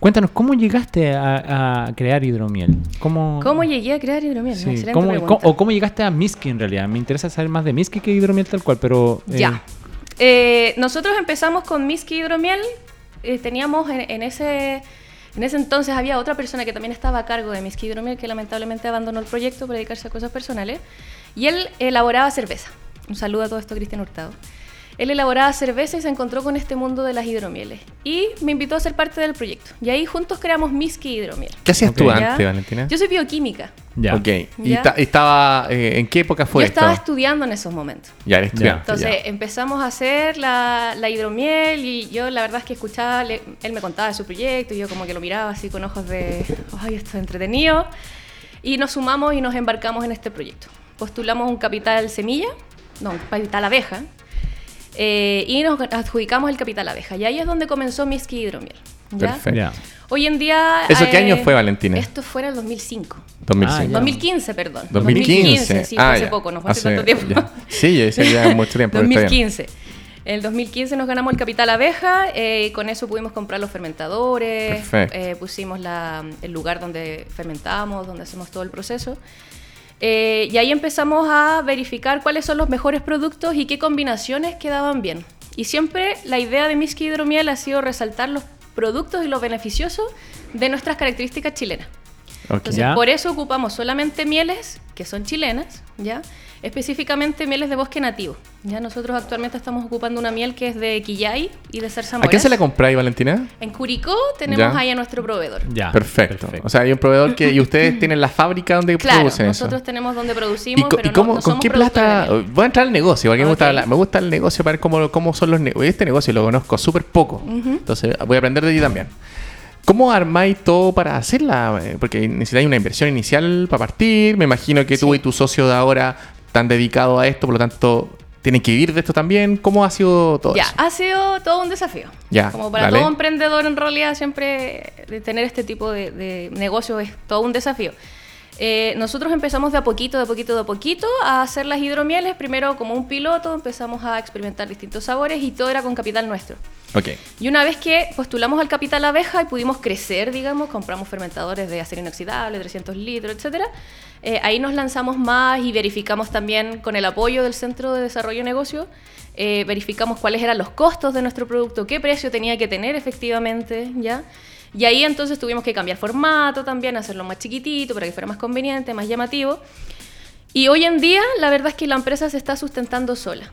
Cuéntanos, ¿cómo llegaste a, a crear hidromiel? ¿Cómo, ¿Cómo llegué a crear hidromiel? sí, cómo- o cómo llegaste a Miski en realidad? Me interesa saber más de Miski que hidromiel tal cual, pero... eh, Ya. Eh, nosotros empezamos con Miski Hidromiel. eh, teníamos en, en ese, en ese entonces había otra persona que también estaba a cargo de Miski Hidromiel que lamentablemente abandonó el proyecto para dedicarse a cosas personales. Y él elaboraba cerveza. Un saludo a todo esto, Cristian Hurtado. Él elaboraba cerveza y se encontró con este mundo de las hidromieles. Y me invitó a ser parte del proyecto. Y ahí juntos creamos Miski Hidromiel. ¿Qué hacías tú Ok. ¿Ya? antes, Valentina? Yo soy bioquímica. Ya. Ok. ¿Y, Ya. ta- estaba... eh, ¿En qué época fue Yo esto? estaba estudiando en esos momentos. Ya, eres estudiante. Entonces ya. empezamos a hacer la, la hidromiel y yo la verdad es que escuchaba, le- él me contaba de su proyecto y yo como que lo miraba así con ojos de, ay, esto es entretenido. Y nos sumamos y nos embarcamos en este proyecto. Postulamos un capital semilla, no, un capital abeja, eh, y nos adjudicamos el capital abeja. Y ahí es donde comenzó Miski Hidromiel. ¿ya? Perfecto. Ya. Hoy en día... ¿Eso qué eh, año fue, Valentina? Esto fue en el 2005. 2005. Ah, ya. 2015, perdón. 2015. sí, fue Ah, hace ya. poco, no fue hace, tanto tiempo. ya. Sí, decía ya mucho tiempo. pero está bien. 2015. En el 2015 nos ganamos el capital abeja eh, y con eso pudimos comprar los fermentadores, Perfecto. eh, pusimos la- el lugar donde fermentamos, donde hacemos todo el proceso. Eh, y ahí empezamos a verificar cuáles son los mejores productos y qué combinaciones quedaban bien. Y siempre la idea de Miski Hidromiel ha sido resaltar los productos y los beneficiosos de nuestras características chilenas. Entonces, Ya. por eso ocupamos solamente mieles que son chilenas, ¿ya? Específicamente mieles de bosque nativo. Ya nosotros actualmente estamos ocupando una miel que es de Quillay y de Zarzamora. ¿A quién se la compráis, Valentina? En Curicó tenemos Ya. ahí a nuestro proveedor. Ya. Perfecto. O sea, hay un proveedor que... ¿Y ustedes tienen la fábrica donde Claro, producen nosotros eso? tenemos donde ¿Y, producimos, pero y cómo- no, no con somos qué plata? Voy a entrar al negocio, porque me, gusta hablar- me gusta el negocio para ver cómo, cómo son los negocios. Este negocio lo conozco súper poco. Entonces voy a aprender de ti también. ¿Cómo armáis todo para hacerla? Eh, Porque necesitáis una inversión inicial para partir. Me imagino que tú y tu socio de ahora están dedicados a esto, por lo tanto, tienen que vivir de esto también. ¿Cómo ha sido todo Ya, eso? ha sido todo un desafío. Ya, Como para dale. todo emprendedor, en realidad, siempre de tener este tipo de, de negocio es todo un desafío. Eh, nosotros empezamos de a poquito, de a poquito, de a poquito a hacer las hidromieles. Primero, como un piloto, empezamos a experimentar distintos sabores y todo era con capital nuestro. Ok. Y una vez que postulamos al capital abeja y pudimos crecer, digamos, compramos fermentadores de acero inoxidable, 300 litros, etcétera, eh, ahí nos lanzamos más y verificamos también con el apoyo del Centro de Desarrollo de Negocio, eh, verificamos cuáles eran los costos de nuestro producto, qué precio tenía que tener efectivamente, ¿ya? Y ahí entonces tuvimos que cambiar formato también, hacerlo más chiquitito para que fuera más conveniente, más llamativo. Y hoy en día, la verdad es que la empresa se está sustentando sola,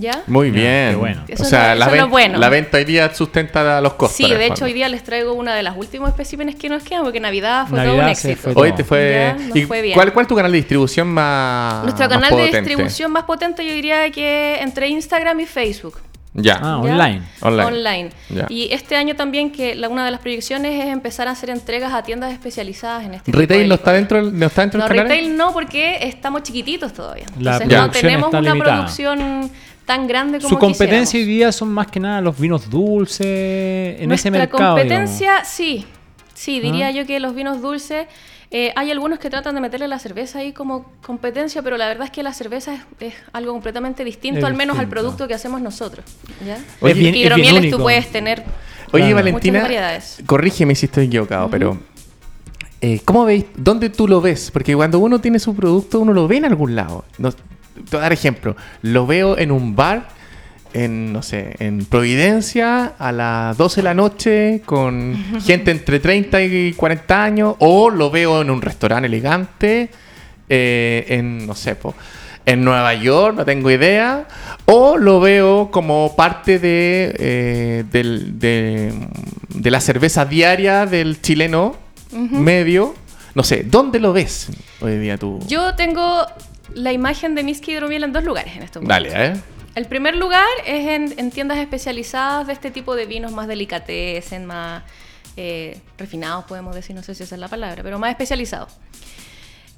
¿ya? Muy Ya, bien. qué bueno. Eso o es lo- la, eso ven- bueno. la venta hoy día sustenta los costos. Sí, de hecho hoy día les traigo una de las últimos especímenes que nos quedan, porque Navidad fue todo un éxito. fue Hoy te fue. ¿Y fue bien. ¿cuál, ¿Cuál es tu canal de distribución más. Nuestro más canal de potente? distribución más potente yo diría que entre Instagram y Facebook. Ya. Ah, ¿ya? online. Online. Online. Ya. Y este año también que la, una de las proyecciones es empezar a hacer entregas a tiendas especializadas en este tipo de ¿Retail no está dentro, no está dentro No, del canal? retail no, porque estamos chiquititos todavía. La Entonces no tenemos está una limitada. producción tan grande como Su competencia hoy día son más que nada los vinos dulces en ese Nuestra mercado. competencia, sí. Sí, diría Ah. yo que los vinos dulces. eh, hay algunos que tratan de meterle la cerveza ahí como competencia, pero la verdad es que la cerveza es, es algo completamente distinto, Es al menos al producto que hacemos nosotros. ¿ya? Oye, Es bien- Y es bien hidromieles único. tú puedes tener Oye, Claro. Valentina, corrígeme si estoy equivocado, pero eh, ¿cómo veis? ¿Dónde tú lo ves? Porque cuando uno tiene su producto, uno lo ve en algún lado. No- te voy a dar ejemplo. Lo veo en un bar, en, no sé, en Providencia, a las 12 de la noche, con gente entre 30 y 40 años, o lo veo en un restaurante elegante, eh, en, no sé, po, en Nueva York, no tengo idea, o lo veo como parte de, eh, del- de, de la cerveza diaria del chileno medio. No sé, ¿dónde lo ves hoy día tú? Yo tengo la imagen de Miski Hidromiel en dos lugares en estos Dale, momentos. ¿eh? El primer lugar es en, en tiendas especializadas de este tipo de vinos más delicatessen, más eh, refinados, podemos decir, no sé si esa es la palabra, pero más especializados.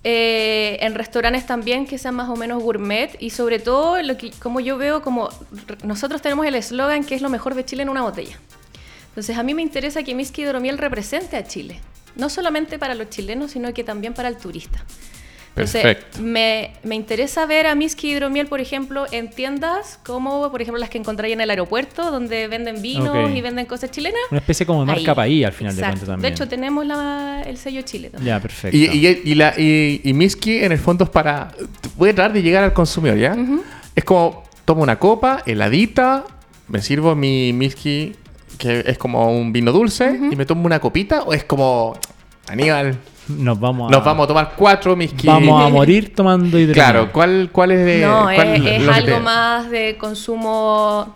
Eh, en restaurantes también que sean más o menos gourmet y sobre todo, lo que, como yo veo, como nosotros tenemos el eslogan que es lo mejor de Chile en una botella. Entonces a mí me interesa que Miski Hidromiel represente a Chile, no solamente para los chilenos, sino que también para el turista. Entonces, Perfecto. me, me interesa ver a Miski Hidromiel, por ejemplo, en tiendas como, por ejemplo, las que encontraría en el aeropuerto, donde venden vinos Ok. y venden cosas chilenas. Una especie como de marca Ahí. país al final de Exacto. cuentas también. De hecho, tenemos la- el sello Chile también. ya, perfecto. Y, y, y, la, y, y Miski en el fondo es para. Voy a tratar de llegar al consumidor, ¿ya? Es como tomo una copa, heladita, me sirvo mi Miski, que es como un vino dulce, y me tomo una copita, o es como. Aníbal, nos vamos a, nos vamos a tomar cuatro Miski. vamos a morir tomando hidromiel. Claro, ¿cuál, cuál es de.? No, cuál es, es algo te- más de consumo.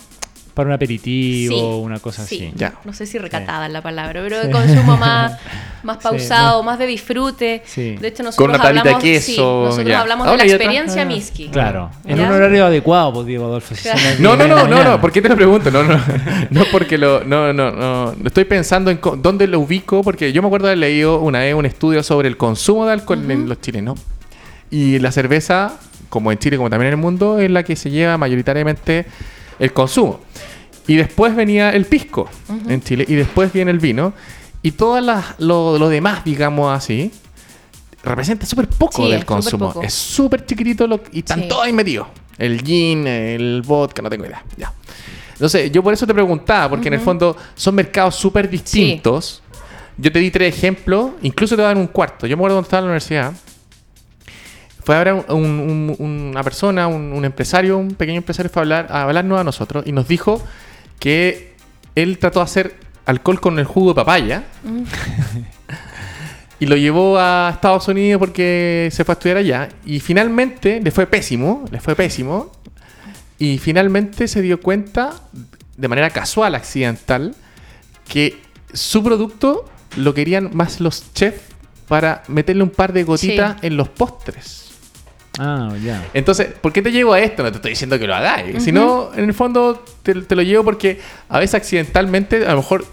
Para un aperitivo, Sí, una cosa sí. así. Ya. No sé si recatada es la palabra, pero de consumo más, más Sí, pausado, no. más de disfrute. Sí. De hecho, nosotros Con una de hablamos, sí, queso, nosotros ya. hablamos Ahora de la experiencia Ah, Miski. Claro, en un horario adecuado, pues Diego Adolfo. Claro. No, no, 10 de no, no, no, ¿por qué te lo pregunto? No, no, no porque lo, no, no, no, estoy pensando en dónde lo ubico, porque yo me acuerdo de haber leído una vez un estudio sobre el consumo de alcohol en los chilenos. Y la cerveza, como en Chile, como también en el mundo, es la que se lleva mayoritariamente el consumo. Y después venía el pisco en Chile, y después viene el vino, y todo lo, lo demás, digamos así, representa súper poco Sí, del consumo. poco. Es súper chiquitito lo- y están Sí. todos ahí metidos. El gin, el vodka, no tengo idea. Ya. Entonces, yo por eso te preguntaba, porque en el fondo son mercados súper distintos. Yo te di tres ejemplos, incluso te voy a dar un cuarto. Yo me acuerdo cuando estaba en la universidad. Fue a ver a un- un- un- una persona, un, un empresario, un pequeño empresario, fue a, hablar, a hablarnos a nosotros y nos dijo que él trató de hacer alcohol con el jugo de papaya y lo llevó a Estados Unidos porque se fue a estudiar allá y finalmente le fue pésimo, le fue pésimo y finalmente se dio cuenta de manera casual, accidental, que su producto lo querían más los chefs para meterle un par de gotitas en los postres. Ah, ya. Entonces, ¿por qué te llevo a esto? No te estoy diciendo que lo hagáis. Sino, en el fondo, te, te lo llevo porque a veces accidentalmente, a lo mejor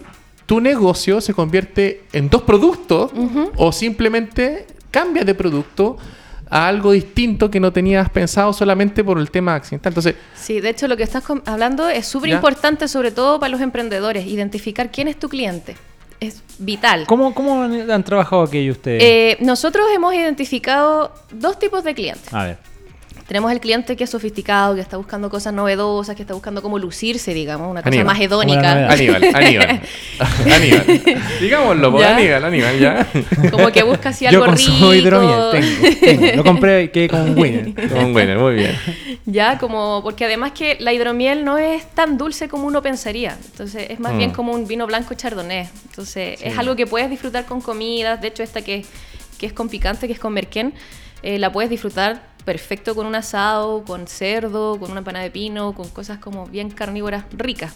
tu negocio se convierte en dos productos o simplemente cambias de producto a algo distinto que no tenías pensado solamente por el tema accidental. Entonces, Sí, de hecho lo que estás hablando es súper importante, sobre todo para los emprendedores, identificar quién es tu cliente. Es vital. ¿Cómo, cómo han, trabajado aquello ustedes? Eh, nosotros hemos identificado dos tipos de clientes. a ver. Tenemos el cliente que es sofisticado, que está buscando cosas novedosas, que está buscando cómo lucirse, digamos, una cosa más hedónica. Aníbal, Aníbal. Aníbal. Digámoslo, por ¿Ya? Aníbal, Aníbal, ya. Como que busca así Yo algo consumo rico. hidromiel, tengo, tengo. Lo compré y quedé con un winner. Muy bien. Ya, como, porque además que la hidromiel no es tan dulce como uno pensaría. Entonces, es más Mm. bien como un vino blanco chardonnay. Entonces, es algo que puedes disfrutar con comidas. De hecho, esta que, que es con picante, que es con merquén, eh, la puedes disfrutar perfecto con un asado, con cerdo, con una empanada de pino, con cosas como bien carnívoras ricas.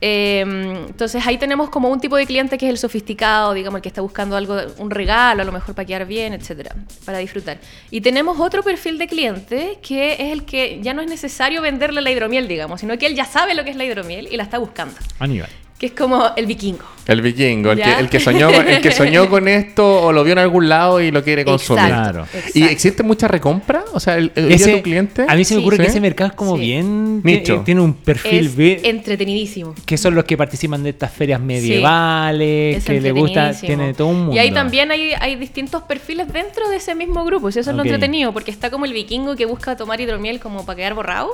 Eh, entonces ahí tenemos como un tipo de cliente que es el sofisticado, digamos, el que está buscando algo, un regalo, a lo mejor para quedar bien, etcétera, para disfrutar. Y tenemos otro perfil de cliente que es el que ya no es necesario venderle la hidromiel, digamos, sino que él ya sabe lo que es la hidromiel y la está buscando. Aníbal. Que es como el vikingo. El vikingo, el que, el, que soñó, el que soñó con esto o lo vio en algún lado y lo quiere consumir. Exacto, Claro. ¿Y exacto. existe mucha recompra? O sea, el, el Ese- tu cliente. A mí se me Sí. ocurre que ¿Sí? ese mercado es como Sí. bien. Nicho. Tiene, tiene un perfil Es bien- entretenidísimo. que son los que participan de estas ferias medievales, Es que le gusta, tiene todo un mundo. Y ahí también hay, hay distintos perfiles dentro de ese mismo grupo. Y eso es lo entretenido, porque está como el vikingo que busca tomar hidromiel como para quedar borrado.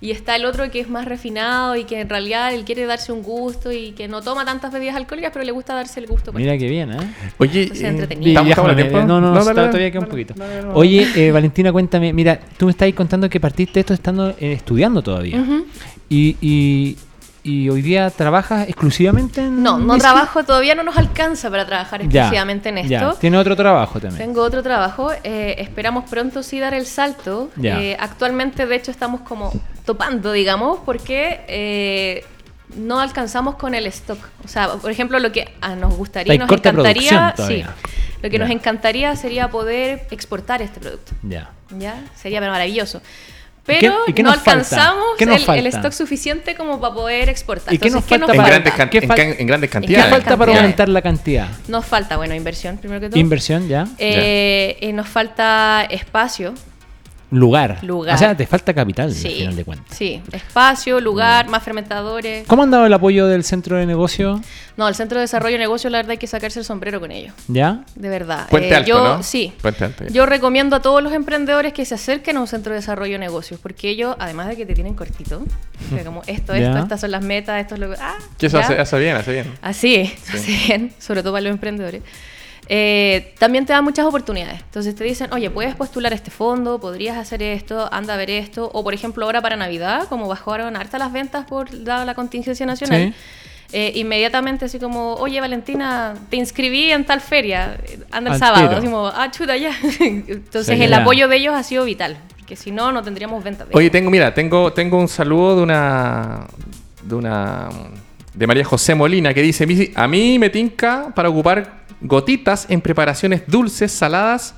Y está el otro que es más refinado y que en realidad él quiere darse un gusto y que no toma tantas bebidas alcohólicas, pero le gusta darse el gusto. Mira qué bien, ¿eh? Oye, Entonces, eh. No, no, dale, está- dale, todavía queda un poquito. dale, dale. Oye, eh, Valentina, cuéntame. Mira, tú me estás contando que partiste esto estando eh, estudiando todavía. Y, y hoy día trabajas exclusivamente en. No, no trabajo, todavía no nos alcanza para trabajar Ya, exclusivamente en ya. esto. Tiene otro trabajo también. Tengo otro trabajo, eh, esperamos pronto sí dar el salto. Eh, actualmente, de hecho, estamos como topando, digamos, porque eh, no alcanzamos con el stock. O sea, por ejemplo, lo que ah, nos gustaría, nos encantaría, producción sí, lo que nos encantaría sería poder exportar este producto. Ya. ¿Ya? Sería maravilloso. ¿Y qué- Pero y qué no alcanzamos ¿Qué nos el, el stock suficiente como para poder exportar. ¿Y qué nos falta En para- grandes, can- ¿Qué en fal- can- en grandes ¿Qué cantidades. falta para aumentar la cantidad? Nos falta, bueno, inversión, primero que todo. Inversión, ya. Eh, eh, nos falta espacio. Lugar. Lugar. O sea, te falta capital, Sí, al final de cuentas. sí, espacio, lugar, más fermentadores. ¿Cómo han dado el apoyo del centro de negocio? No, el Centro de Desarrollo de Negocios, la verdad, hay que sacarse el sombrero con ellos. ¿Ya? De verdad. Puente Eh, Alto, yo, ¿no? Sí. Puente Alto, ya. Yo recomiendo a todos los emprendedores que se acerquen a un Centro de Desarrollo de Negocios, porque ellos, además de que te tienen cortito, que como esto, esto, estas son las metas, esto es lo que... Ah, Que eso hace, hace bien, hace bien. Así es, así bien, sobre todo para los emprendedores. Eh, también te dan muchas oportunidades. Entonces te dicen, oye, puedes postular este fondo, podrías hacer esto, anda a ver esto. O por ejemplo, ahora para Navidad, como bajaron harta las ventas por dada la contingencia nacional, Sí. eh, inmediatamente así como, oye Valentina, te inscribí en tal feria, anda el Al sábado. Así como, ah, chuta, ya. Entonces Sí, el ya. apoyo de ellos ha sido vital, porque si no, no tendríamos ventas. Oye, tengo, mira, tengo, tengo un saludo de una. de una. de María José Molina que dice: "Misi, A mí me tinca para ocupar gotitas en preparaciones dulces, saladas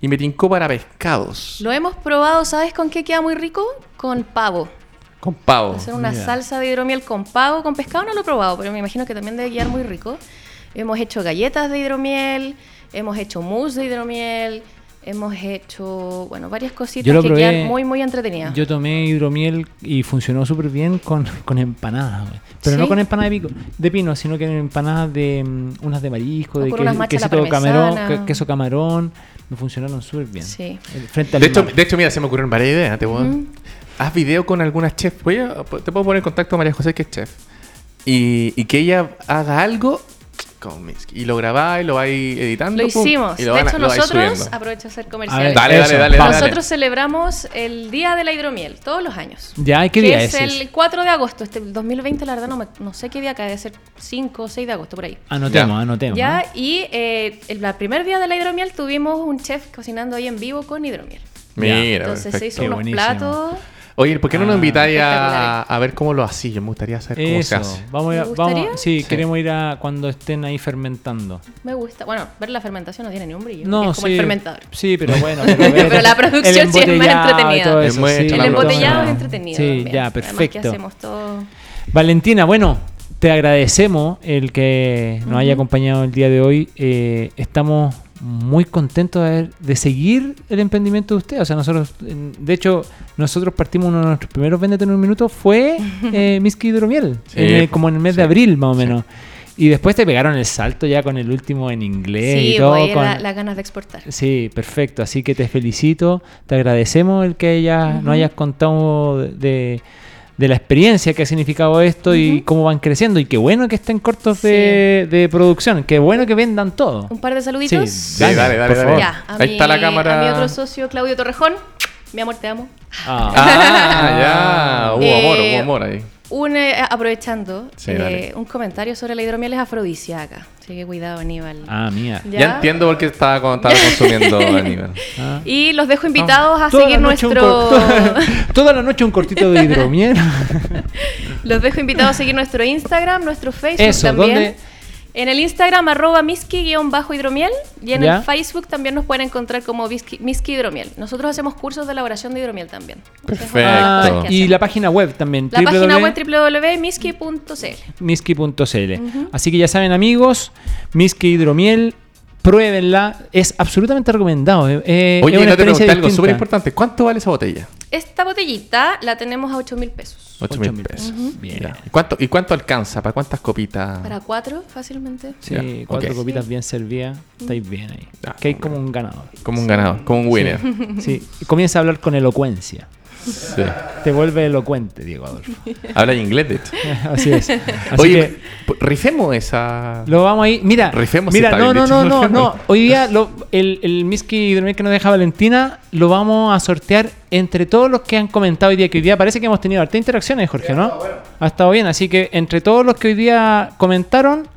y me tincó para pescados. Lo hemos probado, ¿sabes con qué queda muy rico? Con pavo. Con pavo. Hacer una Mira. salsa de hidromiel con pavo, con pescado no lo he probado, pero me imagino que también debe quedar muy rico. Hemos hecho galletas de hidromiel, hemos hecho mousse de hidromiel, hemos hecho, bueno, varias cositas Yo lo que probé- quedan muy, muy entretenidas. Yo tomé hidromiel y funcionó súper bien con, con empanadas. Pero ¿Sí? no con empanadas de, pico, de pino, sino que empanadas de mm, unas de marisco, O de que- quesito camarón, que- queso camarón. Me funcionaron súper bien. Sí. Eh, Frente al De hecho, mar. de hecho, mira, se me ocurrieron varias ideas. Te puedo- Ujú. Haz video con algunas chefs. Voy a- te puedo poner en contacto a María José, que es chef. Y, y que ella haga algo Y lo grabáis, lo vais editando. Lo pum, hicimos. y lo De van hecho, lo nosotros, aprovecho a hacer A comercial. ver, Dale, dale, dale, dale. Nosotros celebramos el Día de la Hidromiel todos los años. Ya, ¿qué que día es es? el 4 de agosto. Este 2020, la verdad, no, me- no sé qué día cae, debe ser 5 o 6 de agosto, por ahí. Anotemos, Ya. anotemos. Ya, y eh, el, el primer día de la hidromiel tuvimos un chef cocinando ahí en vivo con hidromiel. Mira, Entonces se hizo unos platos. Oye, ¿por qué no nos Ah. invitáis a, Espectaculares. a ver cómo lo hacía? Yo me gustaría saber cómo se hace. Vamos, a, sí, Sí. queremos ir a cuando estén ahí fermentando. Me gusta. Bueno, ver la fermentación no tiene ni un brillo. No, es como sí. el fermentador. Sí, pero bueno. Pero, ver Pero la producción sí es más embotellado y entretenida. todo eso, sí, El la embotellado es entretenido. Sí, también. ya, Además que perfecto. hacemos todo. Valentina, bueno, te agradecemos el que nos haya acompañado el día de hoy. Eh, estamos muy contentos de, haber- de seguir el emprendimiento de usted. O sea, nosotros, en- de hecho, nosotros partimos uno de nuestros primeros Véndete en un minuto fue eh, Miski Hidromiel, Sí, en el- como en el mes de abril más o sí. menos. Y después te pegaron el salto ya con el último en inglés y Sí, todo. voy con- la- las ganas de exportar. Sí, perfecto. Así que te felicito, te agradecemos el que haya, nos hayas contado de, de la experiencia que ha significado esto y cómo van creciendo. Y qué bueno que estén cortos de, de producción, qué bueno que vendan todo. Un par de saluditos. Sí, Sí, dale, dale. Ya, a Ahí mi, está la cámara. A mi otro socio, Claudio Torrejón. Mi amor, te amo. Ah. Ah, ya. Hubo amor, Eh, hubo amor ahí. Un, eh, aprovechando, Sí, eh, un comentario sobre la hidromiel es afrodisíaca. Así que cuidado, Aníbal. Ah, mía. Ya, entiendo por qué estaba, con- estaba consumiendo Aníbal. Ah. Y los dejo invitados a Toda seguir nuestro... toda la noche un cortito de hidromiel. los dejo invitados a seguir nuestro Instagram, nuestro Facebook Eso, también. ¿dónde? En el Instagram, arroba miski-hidromiel. Y en ¿Ya? el Facebook también nos pueden encontrar como Miski, Hidromiel. Nosotros hacemos cursos de elaboración de hidromiel también. Perfecto. Ah, y la página web también. La página web www. www.miski.cl. Miski.cl. Así que ya saben, amigos, Miski Hidromiel, pruébenla. Es absolutamente recomendado. eh, eh, Oye, es una no te pregunté algo súper importante. ¿Cuánto vale esa botella? Esta botellita la tenemos a 8 mil pesos. 8 Ocho mil pesos. Bien. Ya. ¿Y cuánto, ¿Y cuánto alcanza? ¿Para cuántas copitas? Para cuatro, fácilmente. Sí, Ya, cuatro copitas bien servidas. Estáis bien ahí. Ya, que hay como un ganador. Como un ganador, como un winner. Sí. Y comienza a hablar con elocuencia. Sí. Te vuelve elocuente, Diego Adolfo. Habla inglés, de hecho. Así es. Así Oye, que rifemos esa. lo vamos ahí. Mira, Rifemos mira, no, no, no, no, no. Hoy día lo- el, el Miski Hidromiel que nos deja Valentina lo vamos a sortear entre todos los que han comentado hoy día. Que hoy día parece que hemos tenido harta interacciones, Jorge, ¿no? Ha estado bien. Así que entre todos los que hoy día comentaron,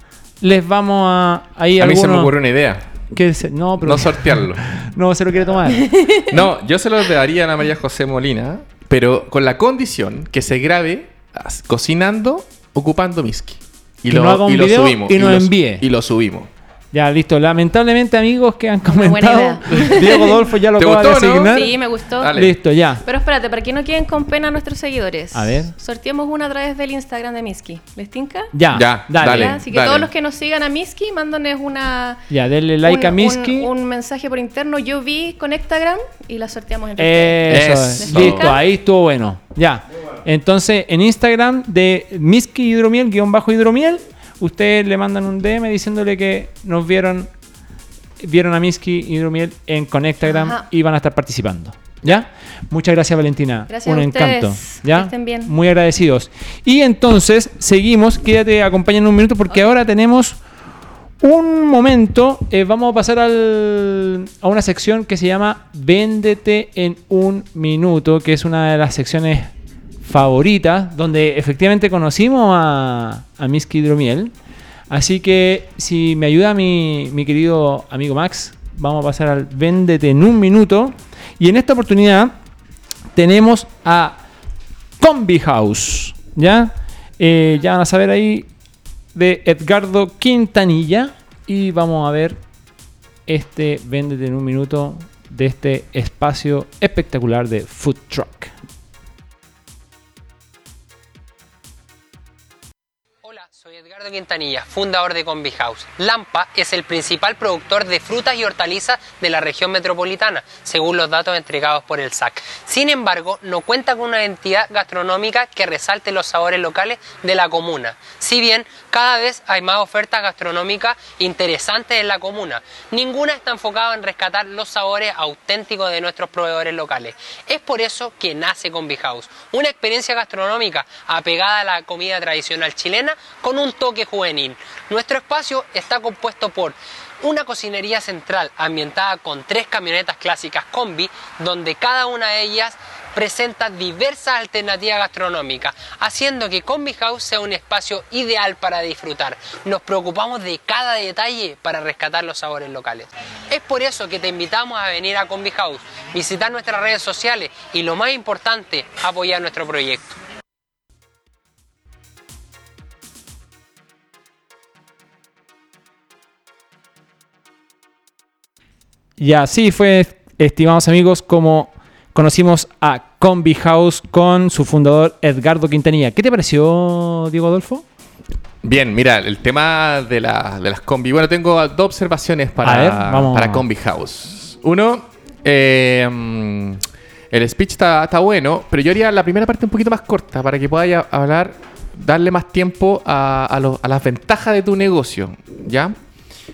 les vamos a. Ahí A mí se me ocurrió una idea. Que se- no, pero No sortearlo. no se lo quiere tomar. No, yo se lo daría a Ana María José Molina, pero con la condición que se grabe as- cocinando ocupando Miski. Y Que no haga un video y nos lo su- envíe. Y lo subimos. Ya, listo. Lamentablemente, amigos que han comentado, Diego Adolfo ya lo ¿Te acaba de gustó, no? asignar. Sí, me gustó. Dale. Listo, ya. Pero espérate, para que no queden con pena nuestros seguidores. A ver. Sorteamos una a través del Instagram de Miski. ¿Les tinca? Ya, Ya, dale. Así que dale. todos los que nos sigan a Miski, mándonos una. Ya, denle like un, a Miski. Un, un mensaje por interno. Yo vi Conectagram y la sorteamos entre ustedes. Eso, Eso. es. listo, ahí estuvo bueno. Ya. Entonces, en Instagram de Miski Hidromiel, guion bajo hidromiel, ustedes le mandan un DM diciéndole que nos vieron vieron a Miski Hidromiel en Conectagram Ajá. y van a estar participando. ¿Ya? Muchas gracias, Valentina. Gracias un a encanto. ¿Ya? Que estén bien. Muy agradecidos. Y entonces, seguimos. Quédate, acompañan un minuto porque ahora tenemos un momento. eh, vamos a pasar al- a una sección que se llama Véndete en un minuto, que es una de las secciones favoritas, donde efectivamente conocimos a, a Miski Hidromiel. Así que si me ayuda mi, mi querido amigo Max, vamos a pasar al Véndete en un minuto. Y en esta oportunidad tenemos a Combi House, ¿ya? Eh, ya van a saber ahí de Edgardo Quintanilla y vamos a ver este Véndete en un minuto de este espacio espectacular de Food Truck. Quintanilla, fundador de Combi House. Lampa es el principal productor de frutas y hortalizas de la región metropolitana, según los datos entregados por el SAC. Sin embargo, no cuenta con una entidad gastronómica que resalte los sabores locales de la comuna. Si bien cada vez hay más ofertas gastronómicas interesantes en la comuna, ninguna está enfocada en rescatar los sabores auténticos de nuestros proveedores locales. Es por eso que nace Combi House, una experiencia gastronómica apegada a la comida tradicional chilena con un toque juvenil. Nuestro espacio está compuesto por una cocinería central ambientada con tres camionetas clásicas combi, donde cada una de ellas presenta diversas alternativas gastronómicas, haciendo que Combi House sea un espacio ideal para disfrutar. Nos preocupamos de cada detalle para rescatar los sabores locales. Es por eso que te invitamos a venir a Combi House, visitar nuestras redes sociales y lo más importante, apoyar nuestro proyecto. Y así fue, estimados amigos, como conocimos a Combi House con su fundador Edgardo Quintanilla. ¿Qué te pareció, Diego Adolfo? Bien, mira, el tema de, la- de las combi. Bueno, tengo dos observaciones para, ver, Combi House. Uno, eh, el speech está, está bueno, pero yo haría la primera parte un poquito más corta para que ya hablar, darle más tiempo a, a lo- a las ventajas de tu negocio, ¿ya?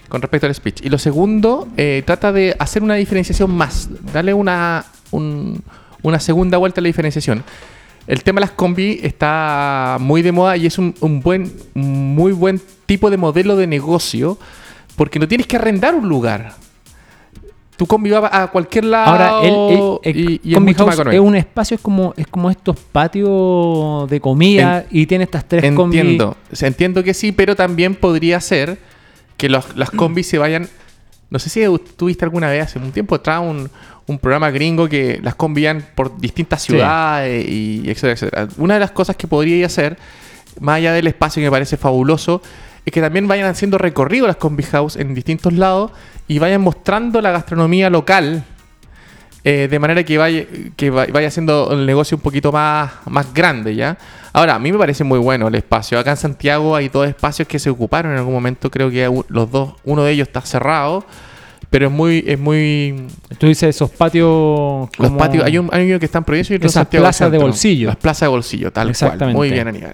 Con respecto al speech. Y lo segundo, eh, trata de hacer una diferenciación más, darle una, un- una segunda vuelta a la diferenciación. El tema de las combi está muy de moda y es un, un buen, muy buen tipo de modelo de negocio porque no tienes que arrendar un lugar. tu combi va a cualquier lado Ahora, el, el- el y, y es Combi más House es un espacio, es como, es como estos patios de comida y tiene estas tres combis. Entiendo, O sea, entiendo que sí, pero también podría ser que los- las combis se vayan. No sé si tuviste alguna vez hace un tiempo atrás un, un programa gringo que las iban por distintas Sí. ciudades y etcétera, etcétera. Una de las cosas que podría hacer, más allá del espacio que me parece fabuloso, es que también vayan haciendo recorrido las combi house en distintos lados y vayan mostrando la gastronomía local eh, de manera que vaya, que va- vaya haciendo el negocio un poquito más, más grande, ¿ya? Ahora, a mí me parece muy bueno el espacio. Acá en Santiago hay dos espacios que se ocuparon en algún momento. Creo que los dos, uno de ellos está cerrado, pero es muy, es muy. Tú dices esos patios. Los como- patios, hay, un, hay uno que están prohibidos y otro en Esas Santiago plazas de Centro. bolsillo. Las plazas de bolsillo, tal cual. Muy bien, Aníbal.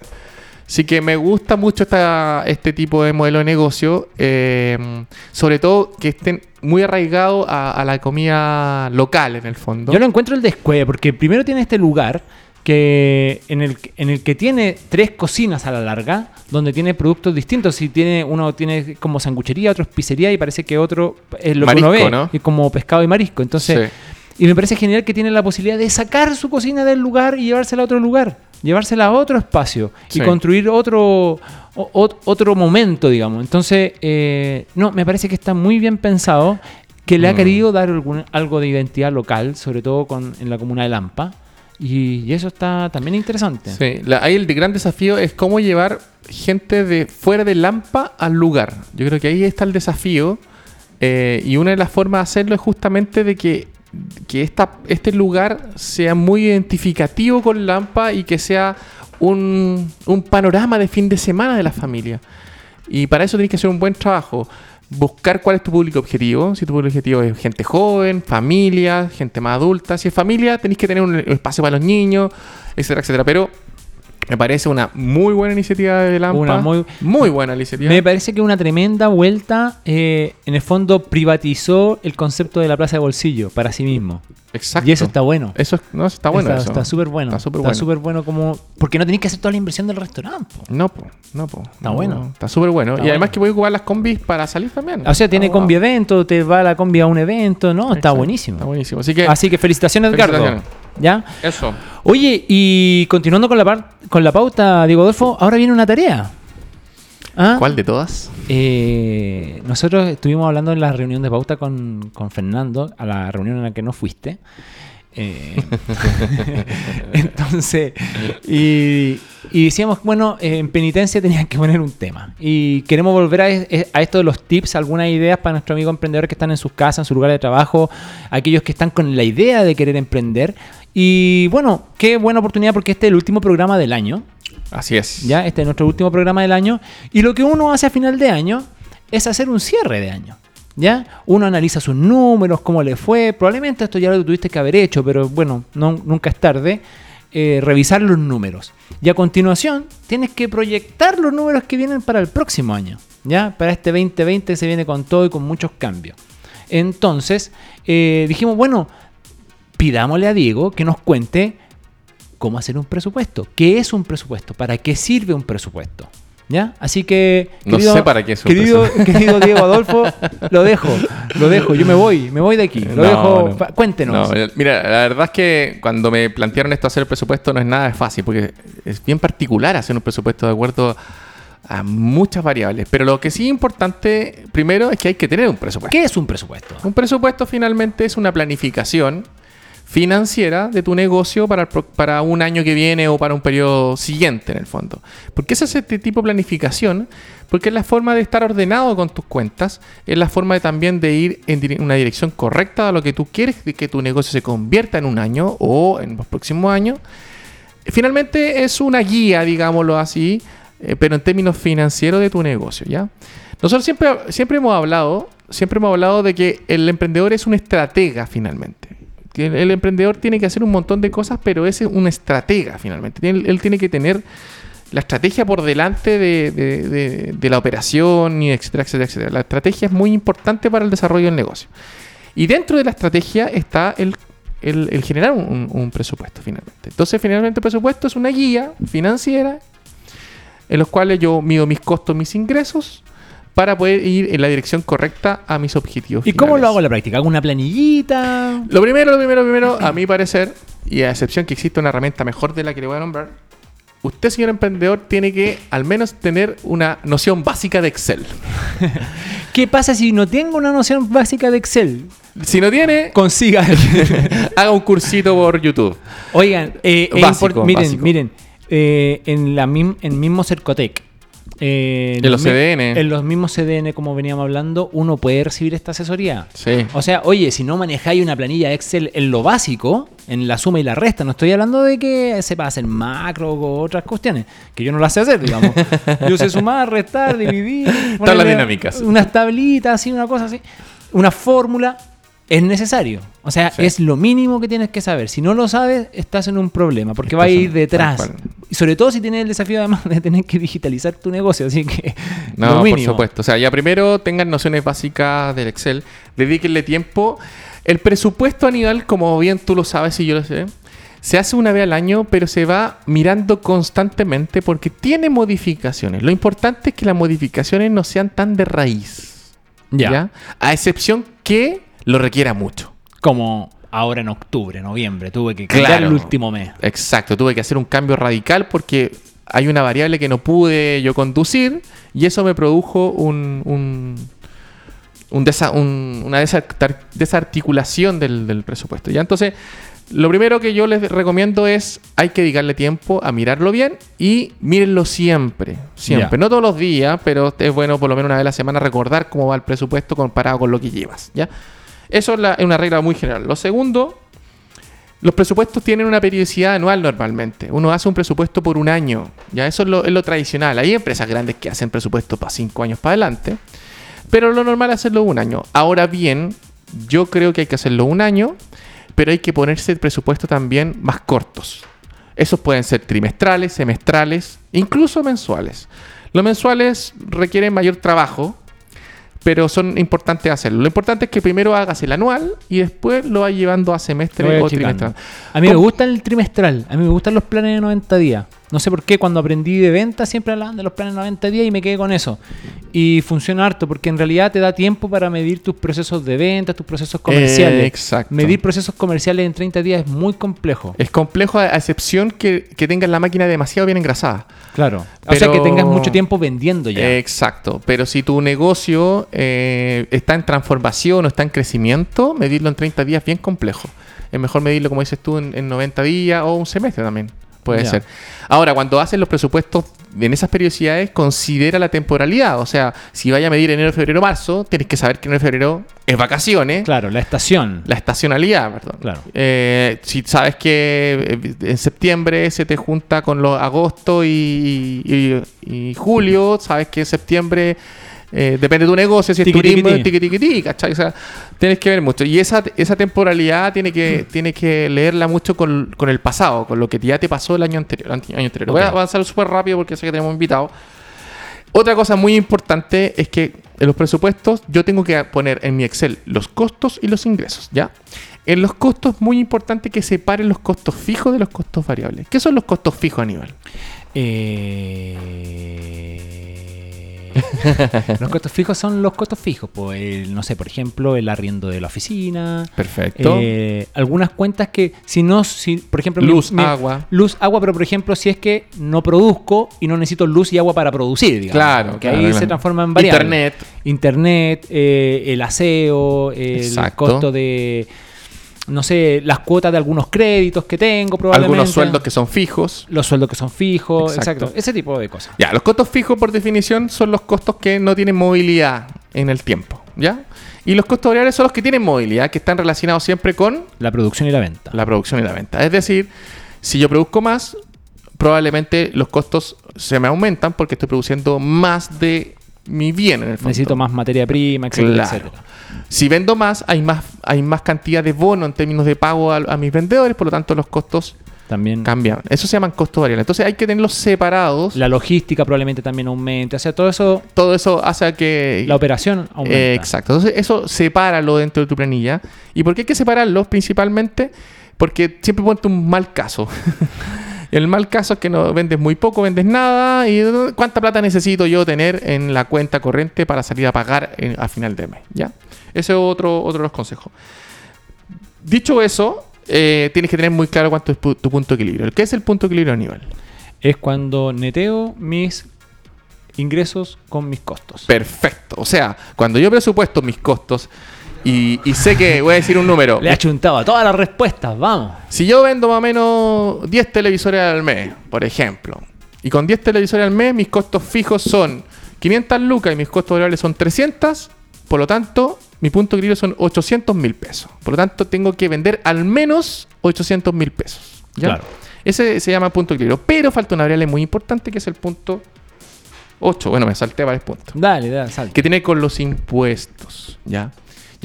Así que me gusta mucho esta, este tipo de modelo de negocio, eh, sobre todo que estén muy arraigados a, a la comida local en el fondo. Yo lo encuentro el descueve, porque primero tiene este lugar que en el, en el que tiene tres cocinas a la larga, donde tiene productos distintos. Si tiene uno tiene como sanguchería, otro es pizzería y parece que otro es lo que uno ve, ¿no? y como pescado y marisco. Entonces, Sí. y me parece genial que tiene la posibilidad de sacar su cocina del lugar y llevársela a otro lugar, llevársela a otro espacio Sí. y construir otro o- otro momento, digamos. Entonces, eh, no, me parece que está muy bien pensado, que le ha Mm. querido dar algún- algo de identidad local, sobre todo con, en la comuna de Lampa. Y, eso está también interesante. Sí, la- ahí el gran desafío es cómo llevar gente de fuera de Lampa al lugar. Yo creo que ahí está el desafío. eh, y una de las formas de hacerlo es justamente de que, que esta, este lugar sea muy identificativo con Lampa y que sea un, un panorama de fin de semana de la familia. Y para eso tienes que hacer un buen trabajo. Buscar cuál es tu público objetivo. Si tu público objetivo es gente joven, familia, gente más adulta. Si es familia, tenéis que tener un espacio para los niños, etcétera, etcétera. Pero me parece una muy buena iniciativa de Lampa. Una muy- muy buena iniciativa. Me parece que una tremenda vuelta, eh, en el fondo, privatizó el concepto de la plaza de bolsillo para sí mismo. Exacto. Y eso está bueno. Eso es- no, eso está bueno. Está- eso. Está súper bueno. Está súper Está bueno. súper bueno como... Porque no tenéis que hacer toda la inversión del restaurante. po. No, po, no, po. Está No, bueno. Está súper bueno. Está y además que voy a ocupar las combis para salir también. O sea, tiene Está combi evento, te va la combi a un evento, ¿no? Está buenísimo. Está buenísimo. Así que, Así que felicitaciones, Edgardo. ¿Ya? eso. Oye, y continuando con la, par- con la pauta, Diego Adolfo, ahora viene una tarea. ¿Ah? ¿Cuál de todas? Eh, nosotros estuvimos hablando en la reunión de pauta con, con Fernando, a la reunión en la que no fuiste. Eh, entonces, y, y decíamos, bueno, eh, en penitencia tenían que poner un tema. Y queremos volver a esto de los tips, algunas ideas para nuestro amigo emprendedor que están en sus casas, en su lugar de trabajo, aquellos que están con la idea de querer emprender. Y bueno, qué buena oportunidad porque este es el último programa del año. Así es. ¿ya? Este es nuestro último programa del año. Y lo que uno hace a final de año es hacer un cierre de año. ¿Ya? Uno analiza sus números, cómo le fue. Probablemente esto ya lo tuviste que haber hecho, pero bueno, no, nunca es tarde. eh, revisar los números. Y a continuación, tienes que proyectar los números que vienen para el próximo año. ¿Ya? Para este 2020 se viene con todo y con muchos cambios. Entonces, eh, dijimos, bueno, pidámosle a Diego que nos cuente cómo hacer un presupuesto. ¿Qué es un presupuesto? ¿Para qué sirve un presupuesto? ¿Ya? Así que. No sé para qué es un querido, presupuesto. querido Diego Adolfo, lo dejo, lo dejo. Yo me voy, me voy de aquí. Lo No, dejo. no. Cuéntenos. No, eh, mira, la verdad es que cuando me plantearon esto hacer el presupuesto no es nada fácil, porque es bien particular hacer un presupuesto de acuerdo a muchas variables. Pero lo que sí es importante, primero, es que hay que tener un presupuesto. ¿Qué es un presupuesto? Un presupuesto finalmente es una planificación financiera de tu negocio para, para un año que viene o para un periodo siguiente en el fondo. ¿Por qué es este tipo de planificación? Porque es la forma de estar ordenado con tus cuentas, es la forma de también de ir en una dirección correcta a lo que tú quieres que tu negocio se convierta en un año o en los próximos años. Finalmente es una guía, digámoslo así, eh, pero en términos financieros de tu negocio, ¿ya? Nosotros siempre, siempre hemos hablado, siempre hemos hablado de que el emprendedor es un estratega finalmente. El, el emprendedor tiene que hacer un montón de cosas, pero es un estratega finalmente. Él tiene que tener la estrategia por delante de, de- de- la operación, y etcétera, etcétera, etcétera. La estrategia es muy importante para el desarrollo del negocio. Y dentro de la estrategia está el, el- generar un- un presupuesto finalmente. Entonces, finalmente el presupuesto es una guía financiera en los cuales yo mido mis costos, mis ingresos, para poder ir en la dirección correcta a mis objetivos. ¿Y cómo lo hago en la práctica? ¿Hago una planillita? Lo primero, lo primero, lo primero, a mi parecer, y a excepción que existe una herramienta mejor de la que le voy a nombrar, usted, señor emprendedor, tiene que al menos tener una noción básica de Excel. ¿Qué pasa si no tengo una noción básica de Excel? Si no tiene, Consiga. haga un cursito por YouTube. Oigan, eh, Básico, miren, básico. miren, eh, en la mim- en mismo Cercotec. Eh, En los CDN. En los mismos CDN, como veníamos hablando, uno puede recibir esta asesoría. Sí. O sea, oye, si no manejáis una planilla Excel en lo básico, en la suma y la resta, no estoy hablando de que sepa hacer macro o otras cuestiones, que yo no las sé hacer, digamos. Yo sé sumar, restar, dividir, ponerle dinámicas. Unas tablitas, así, una cosa así, una fórmula. Es necesario. O sea, Sí. es lo mínimo que tienes que saber. Si no lo sabes, estás en un problema, porque Estás va a ir detrás. Y sobre todo si tienes el desafío además de tener que digitalizar tu negocio. Así que, No, lo por supuesto. O sea, ya primero tengan nociones básicas del Excel, dedíquenle tiempo. El presupuesto anual, como bien tú lo sabes y yo lo sé, se hace una vez al año, pero se va mirando constantemente porque tiene modificaciones. Lo importante es que las modificaciones no sean tan de raíz. Ya. A excepción que lo requiera mucho. Como ahora en octubre, noviembre, tuve que cambiar Claro. el último mes. Exacto, tuve que hacer un cambio radical porque hay una variable que no pude yo conducir y eso me produjo un, un- un desa- un- una desarticulación del, del presupuesto. ¿ya? Entonces, lo primero que yo les recomiendo es hay que dedicarle tiempo a mirarlo bien y mírenlo siempre, siempre. No todos los días, pero es bueno por lo menos una vez a la semana recordar cómo va el presupuesto comparado con lo que llevas. ¿ya? Eso es, una regla muy general. Lo segundo, los presupuestos tienen una periodicidad anual normalmente. Uno hace un presupuesto por un año. Ya eso es lo, lo tradicional. Hay empresas grandes que hacen presupuesto para cinco años para adelante. Pero lo normal es hacerlo un año. Ahora bien, yo creo que hay que hacerlo un año, pero hay que ponerse el presupuesto también más cortos. Esos pueden ser trimestrales, semestrales, incluso mensuales. Los mensuales requieren mayor trabajo, pero son importantes hacerlo. Lo importante es que primero hagas el anual y después lo vas llevando a semestre o trimestral. A mí me gusta el trimestral, a mí me gustan los planes de 90 días. No sé por qué cuando aprendí de venta siempre hablaban de los planes de 90 días y me quedé con eso. Y funciona harto porque en realidad te da tiempo para medir tus procesos de venta, tus procesos comerciales. Eh, exacto. Medir procesos comerciales en 30 días es muy complejo. Es complejo a excepción que, que tengas la máquina demasiado bien engrasada. Claro. O sea que tengas mucho tiempo vendiendo ya. Exacto. Pero si tu negocio eh, está en transformación o está en crecimiento, medirlo en 30 días es bien complejo. Es mejor medirlo, como dices tú, en, en 90 días o un semestre también. Puede ser. Ahora, cuando haces los presupuestos en esas periodicidades, considera la temporalidad. O sea, si vaya a medir enero, febrero, marzo, tienes que saber que enero, febrero es vacaciones. Claro, la estación. La estacionalidad, perdón. Claro. Eh, si sabes que eh, en septiembre se te junta con los agosto y, y- y julio, sabes que en septiembre eh, depende de tu negocio, si es tiqui, turismo, tiqui. tiqui, tiqui, ¿cachai? O sea, tienes que ver mucho. Y esa, esa temporalidad tiene que, tienes que leerla mucho con, con el pasado, con lo que ya te pasó el año anterior. el año anterior. Voy a avanzar súper rápido porque sé que tenemos invitados. Otra cosa muy importante es que en los presupuestos yo tengo que poner en mi Excel los costos y los ingresos, ¿ya? En los costos es muy importante que separen los costos fijos de los costos variables. ¿Qué son los costos fijos, Aníbal? Eh, los costos fijos son los costos fijos. Pues, el- no sé, por ejemplo, el arriendo de la oficina. Perfecto. Eh, algunas cuentas que, si no, si, por ejemplo, Luz, mi- agua. Luz, agua, pero por ejemplo, si es que no produzco y no necesito luz y agua para producir, digamos. Claro, Que claro, ahí claro. se transforma en variable. Internet. Internet, eh, el aseo, el Exacto. costo de, no sé, las cuotas de algunos créditos que tengo, probablemente. Algunos sueldos que son fijos. Los sueldos que son fijos, Exacto. exacto. Ese tipo de cosas. Ya, los costos fijos por definición son los costos que no tienen movilidad en el tiempo, ¿ya? Y los costos variables son los que tienen movilidad, que están relacionados siempre con La producción y la venta. la producción y la venta. Es decir, si yo produzco más, probablemente los costos se me aumentan porque estoy produciendo más de mi bien en el fondo. Necesito más materia prima, etcétera, Claro. etcétera. Si vendo más, hay más, hay más cantidad de bono en términos de pago a, a mis vendedores, por lo tanto los costos También cambian. Eso se llaman costos variables. Entonces hay que tenerlos separados. la logística probablemente también aumente. O sea, todo eso, Todo eso hace que... la operación aumenta. Eh, exacto. Entonces, eso sepáralo dentro de tu planilla. ¿Y por qué hay que separarlos? Principalmente porque siempre ponte un mal caso. El mal caso es que no vendes muy poco, vendes nada. ¿Y cuánta plata necesito yo tener en la cuenta corriente para salir a pagar en- a final de mes? ¿Ya? Ese es otro, otro de los consejos. Dicho eso, eh, tienes que tener muy claro cuánto es tu punto de equilibrio. ¿Qué es el punto de equilibrio a nivel? Es cuando neteo mis ingresos con mis costos. Perfecto. O sea, cuando yo presupuesto mis costos y, y sé que voy a decir un número. Le ha chuntado a todas las respuestas, vamos. Si yo vendo más o menos 10 televisores al mes, por ejemplo, y con 10 televisores al mes mis costos fijos son 500 lucas y mis costos variables son 300, por lo tanto, mi punto de equilibrio son 800 mil pesos. Por lo tanto, tengo que vender al menos 800 mil pesos. ¿ya? Claro. Ese se llama punto de equilibrio. Pero falta una variable muy importante que es el punto 8. Bueno, me salté varios puntos Dale, dale, salta. que tiene con los impuestos, ¿ya?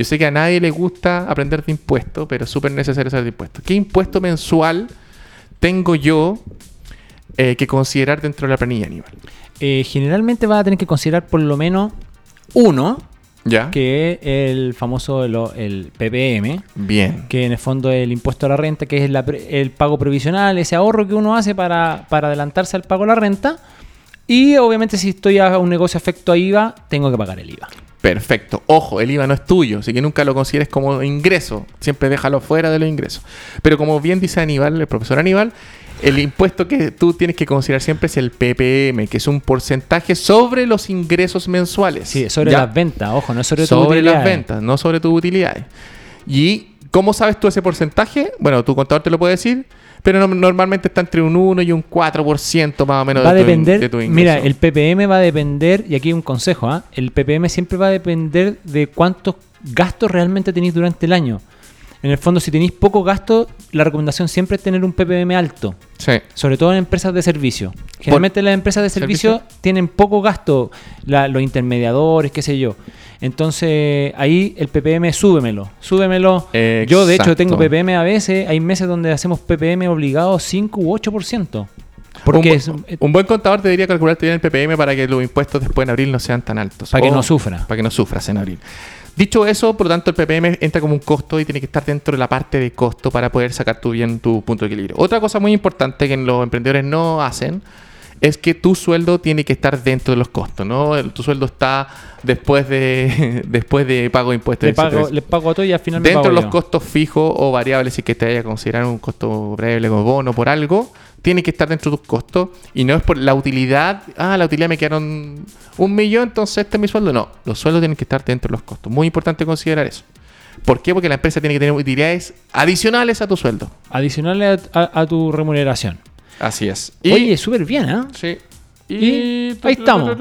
Yo sé que a nadie le gusta aprender de impuestos, pero es súper necesario saber de impuestos. ¿Qué impuesto mensual tengo yo eh, que considerar dentro de la planilla Aníbal? Eh, generalmente vas a tener que considerar por lo menos uno, ¿Ya? que es el famoso el PPM, Bien. que en el fondo es el impuesto a la renta, que es la el pago provisional, ese ahorro que uno hace para, para adelantarse al pago de la renta. Y obviamente si estoy a un negocio afecto a IVA, tengo que pagar el IVA. Perfecto. Ojo, el IVA no es tuyo, así que nunca lo consideres como ingreso. Siempre déjalo fuera de los ingresos. Pero como bien dice Aníbal, el profesor Aníbal, el impuesto que tú tienes que considerar siempre es el PPM, que es un porcentaje sobre los ingresos mensuales. Sí, sobre ¿Ya? las ventas, ojo, no sobre, sobre, tus las ventas, no sobre tus utilidades. ¿Y cómo sabes tú ese porcentaje? Bueno, tu contador te lo puede decir, pero no- normalmente está entre un 1 y un 4% más o menos Va de, tu, depender, de tu ingreso. mira, el PPM va a depender, y aquí hay un consejo, ¿ah? el PPM siempre va a depender de cuántos gastos realmente tenéis durante el año. En el fondo, si tenéis poco gasto, la recomendación siempre es tener un PPM alto, Sí. sobre todo en empresas de servicio. Generalmente las empresas de servicio, ¿Servicio? tienen poco gasto, la- los intermediadores, qué sé yo. Entonces, ahí el PPM, súbemelo, súbemelo. Yo, de hecho, Exacto. tengo PPM a veces, hay meses donde hacemos PPM obligado 5 u 8%. Porque un, es, bu- un buen contador te debería calcular bien el PPM para que los impuestos después en abril no sean tan altos. Para que no sufra. Para que no sufras en abril. Dicho eso, por lo tanto, el PPM entra como un costo y tiene que estar dentro de la parte de costo para poder sacar tú bien tu punto de equilibrio. Otra cosa muy importante que los emprendedores no hacen es que tu sueldo tiene que estar dentro de los costos, ¿no? El- Tu sueldo está después de después de pago de impuestos. le, pago, etcétera. le pago a todo y al final me Dentro de pago los yo. costos fijos o variables, si que te haya considerado un costo variable como bono por algo, tiene que estar dentro de tus costos y no es por la utilidad. Ah, la utilidad me quedaron un millón, entonces este es mi sueldo. No, los sueldos tienen que estar dentro de los costos. Muy importante considerar eso. ¿Por qué? Porque la empresa tiene que tener utilidades adicionales a tu sueldo. Adicionales a, a- a tu remuneración. Así es. Oye, súper bien, ¿ah? sí. y ahí estamos.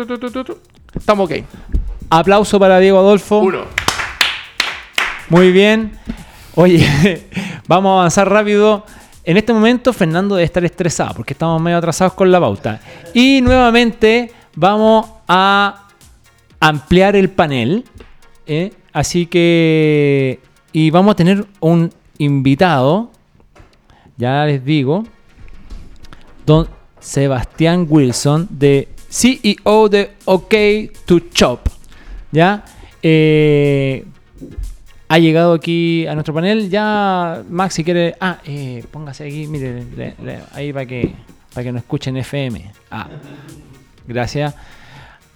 Estamos ok. Aplauso para Diego Adolfo. Uno. Muy bien. Oye, vamos a avanzar rápido. En este momento Fernando debe estar estresado porque estamos medio atrasados con la pauta. Y nuevamente vamos a ampliar el panel. ¿eh? Así que... Y vamos a tener un invitado. Ya les digo. Don Sebastián Wilson, de CEO de OK to Chop. ¿Ya? Eh, ha llegado aquí a nuestro panel. Ya, Max, si quiere. Ah, eh, póngase aquí, mire, le- le- ahí para que, para que nos escuchen FM. Ah, gracias.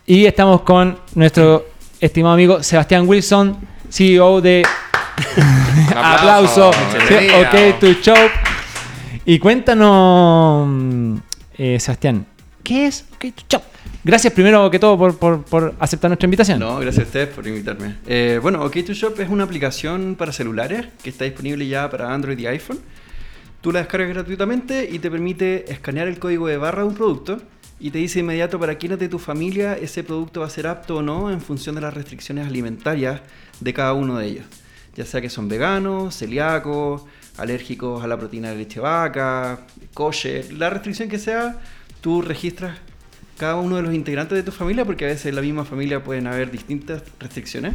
Y estamos con nuestro estimado amigo Sebastián Wilson, CEO de. Aplauso. Bienvenido. ok, tu show. Y cuéntanos, eh, Sebastián, ¿qué es OK to Chop? Gracias primero que todo por, por- aceptar nuestra invitación. No, gracias a ustedes por invitarme. Eh, bueno, OK2Shop es una aplicación para celulares que está disponible ya para Android y iPhone. Tú la descargas gratuitamente y te permite escanear el código de barra de un producto y te dice inmediato para quiénes de tu familia ese producto va a ser apto o no en función de las restricciones alimentarias de cada uno de ellos. Ya sea que son veganos, celíacos, alérgicos a la proteína de leche vaca, kosher, la restricción que sea, tú registras cada uno de los integrantes de tu familia, porque a veces en la misma familia pueden haber distintas restricciones.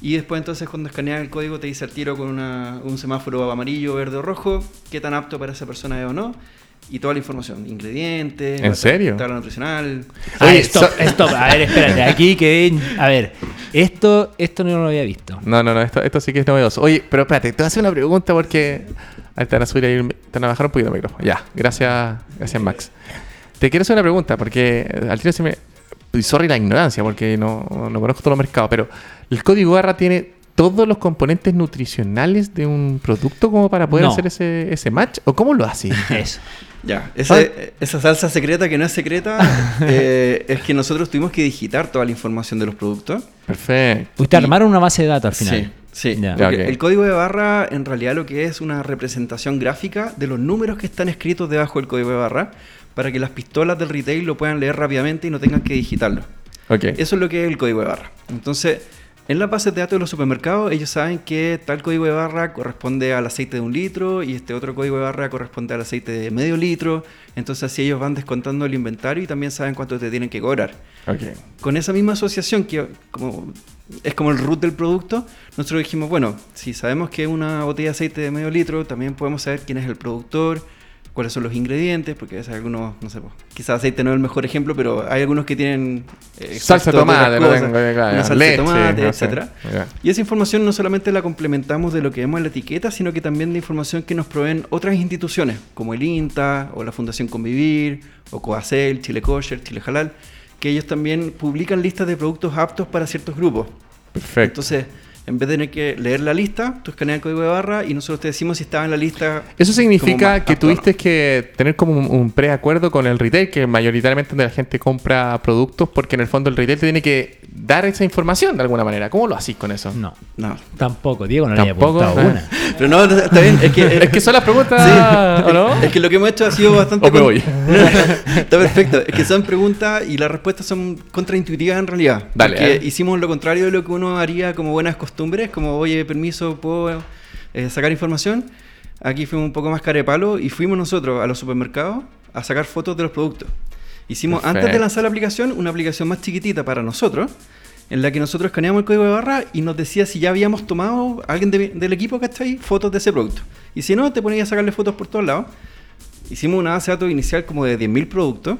Y después entonces cuando escaneas el código te dice al tiro con un semáforo amarillo, verde o rojo, qué tan apto para esa persona es o no. Y toda la información, ingredientes, ¿En serio? tabla nutricional. Ah, Oye, stop, so- stop. A ver, espérate. Aquí que. A ver, esto, esto no lo había visto. No, no, no, esto, esto sí que es novedoso. Oye, pero espérate, te voy a hacer una pregunta porque Ahí te van a subir ahí, el- te van a bajar un poquito el micrófono. Ya, gracias, gracias Max. Te quiero hacer una pregunta, porque eh, al tiro se me... Sorry la ignorancia, porque no, no conozco todos los mercados, pero ¿el código barra tiene todos los componentes nutricionales de un producto como para poder No. hacer ese, ese match? ¿O cómo lo hace? Eso. Ya, ese- esa salsa secreta que no es secreta eh, es que nosotros tuvimos que digitar toda la información de los productos. Perfecto. Ustedes armaron una base de datos al final. Sí, sí. El código de barra en realidad lo que es una representación gráfica de los números que están escritos debajo del código de barra para que las pistolas del retail lo puedan leer rápidamente y no tengan que digitarlo. Eso es lo que es el código de barra. Entonces, en las bases de datos de los supermercados, ellos saben que tal código de barra corresponde al aceite de un litro y este otro código de barra corresponde al aceite de medio litro. Entonces, así ellos van descontando el inventario y también saben cuánto te tienen que cobrar. Ok. Con esa misma asociación, que como, es como el root del producto, nosotros dijimos, bueno, si sabemos que es una botella de aceite de medio litro, también podemos saber quién es el productor, cuáles son los ingredientes, porque a veces algunos, no sé, pues, quizás aceite no es el mejor ejemplo, pero hay algunos que tienen eh, Salsa de tomate, no cosas, tengo, claro, una salsa leche, de tomate, no etcétera. Y esa información no solamente la complementamos de lo que vemos en la etiqueta, sino que también de información que nos proveen otras instituciones, como el INTA, o la Fundación Convivir, o Coacel, Chile Kosher, Chile Halal, que ellos también publican listas de productos aptos para ciertos grupos. Perfecto. Entonces, en vez de tener que leer la lista, tú escaneas el código de barra y nosotros te decimos si estaba en la lista. Eso significa que tuviste que tener como un, un preacuerdo con el retail, que mayoritariamente donde la gente compra productos, porque en el fondo el retail te tiene que dar esa información de alguna manera. ¿Cómo lo hacís con eso? No, No. tampoco. Diego no le había Tampoco, apuntado ¿eh? una. Pero no, está bien. Es que, Es que son las preguntas, Sí, ¿o no? Es que lo que hemos hecho ha sido bastante. O me voy. Está perfecto. Es que son preguntas y las respuestas son contraintuitivas en realidad. Dale, Porque eh. hicimos lo contrario de lo que uno haría como buenas costumbres, como, oye, permiso, ¿puedo eh, sacar información? Aquí fuimos un poco más carepalo y fuimos nosotros a los supermercados a sacar fotos de los productos. Hicimos, antes de lanzar la aplicación, una aplicación más chiquitita para nosotros, en la que nosotros escaneamos el código de barra y nos decía si ya habíamos tomado, alguien de- del equipo, ¿cachai? Fotos de ese producto. Y si no, te ponías a sacarle fotos por todos lados. Hicimos una base de datos inicial como de 10.000 productos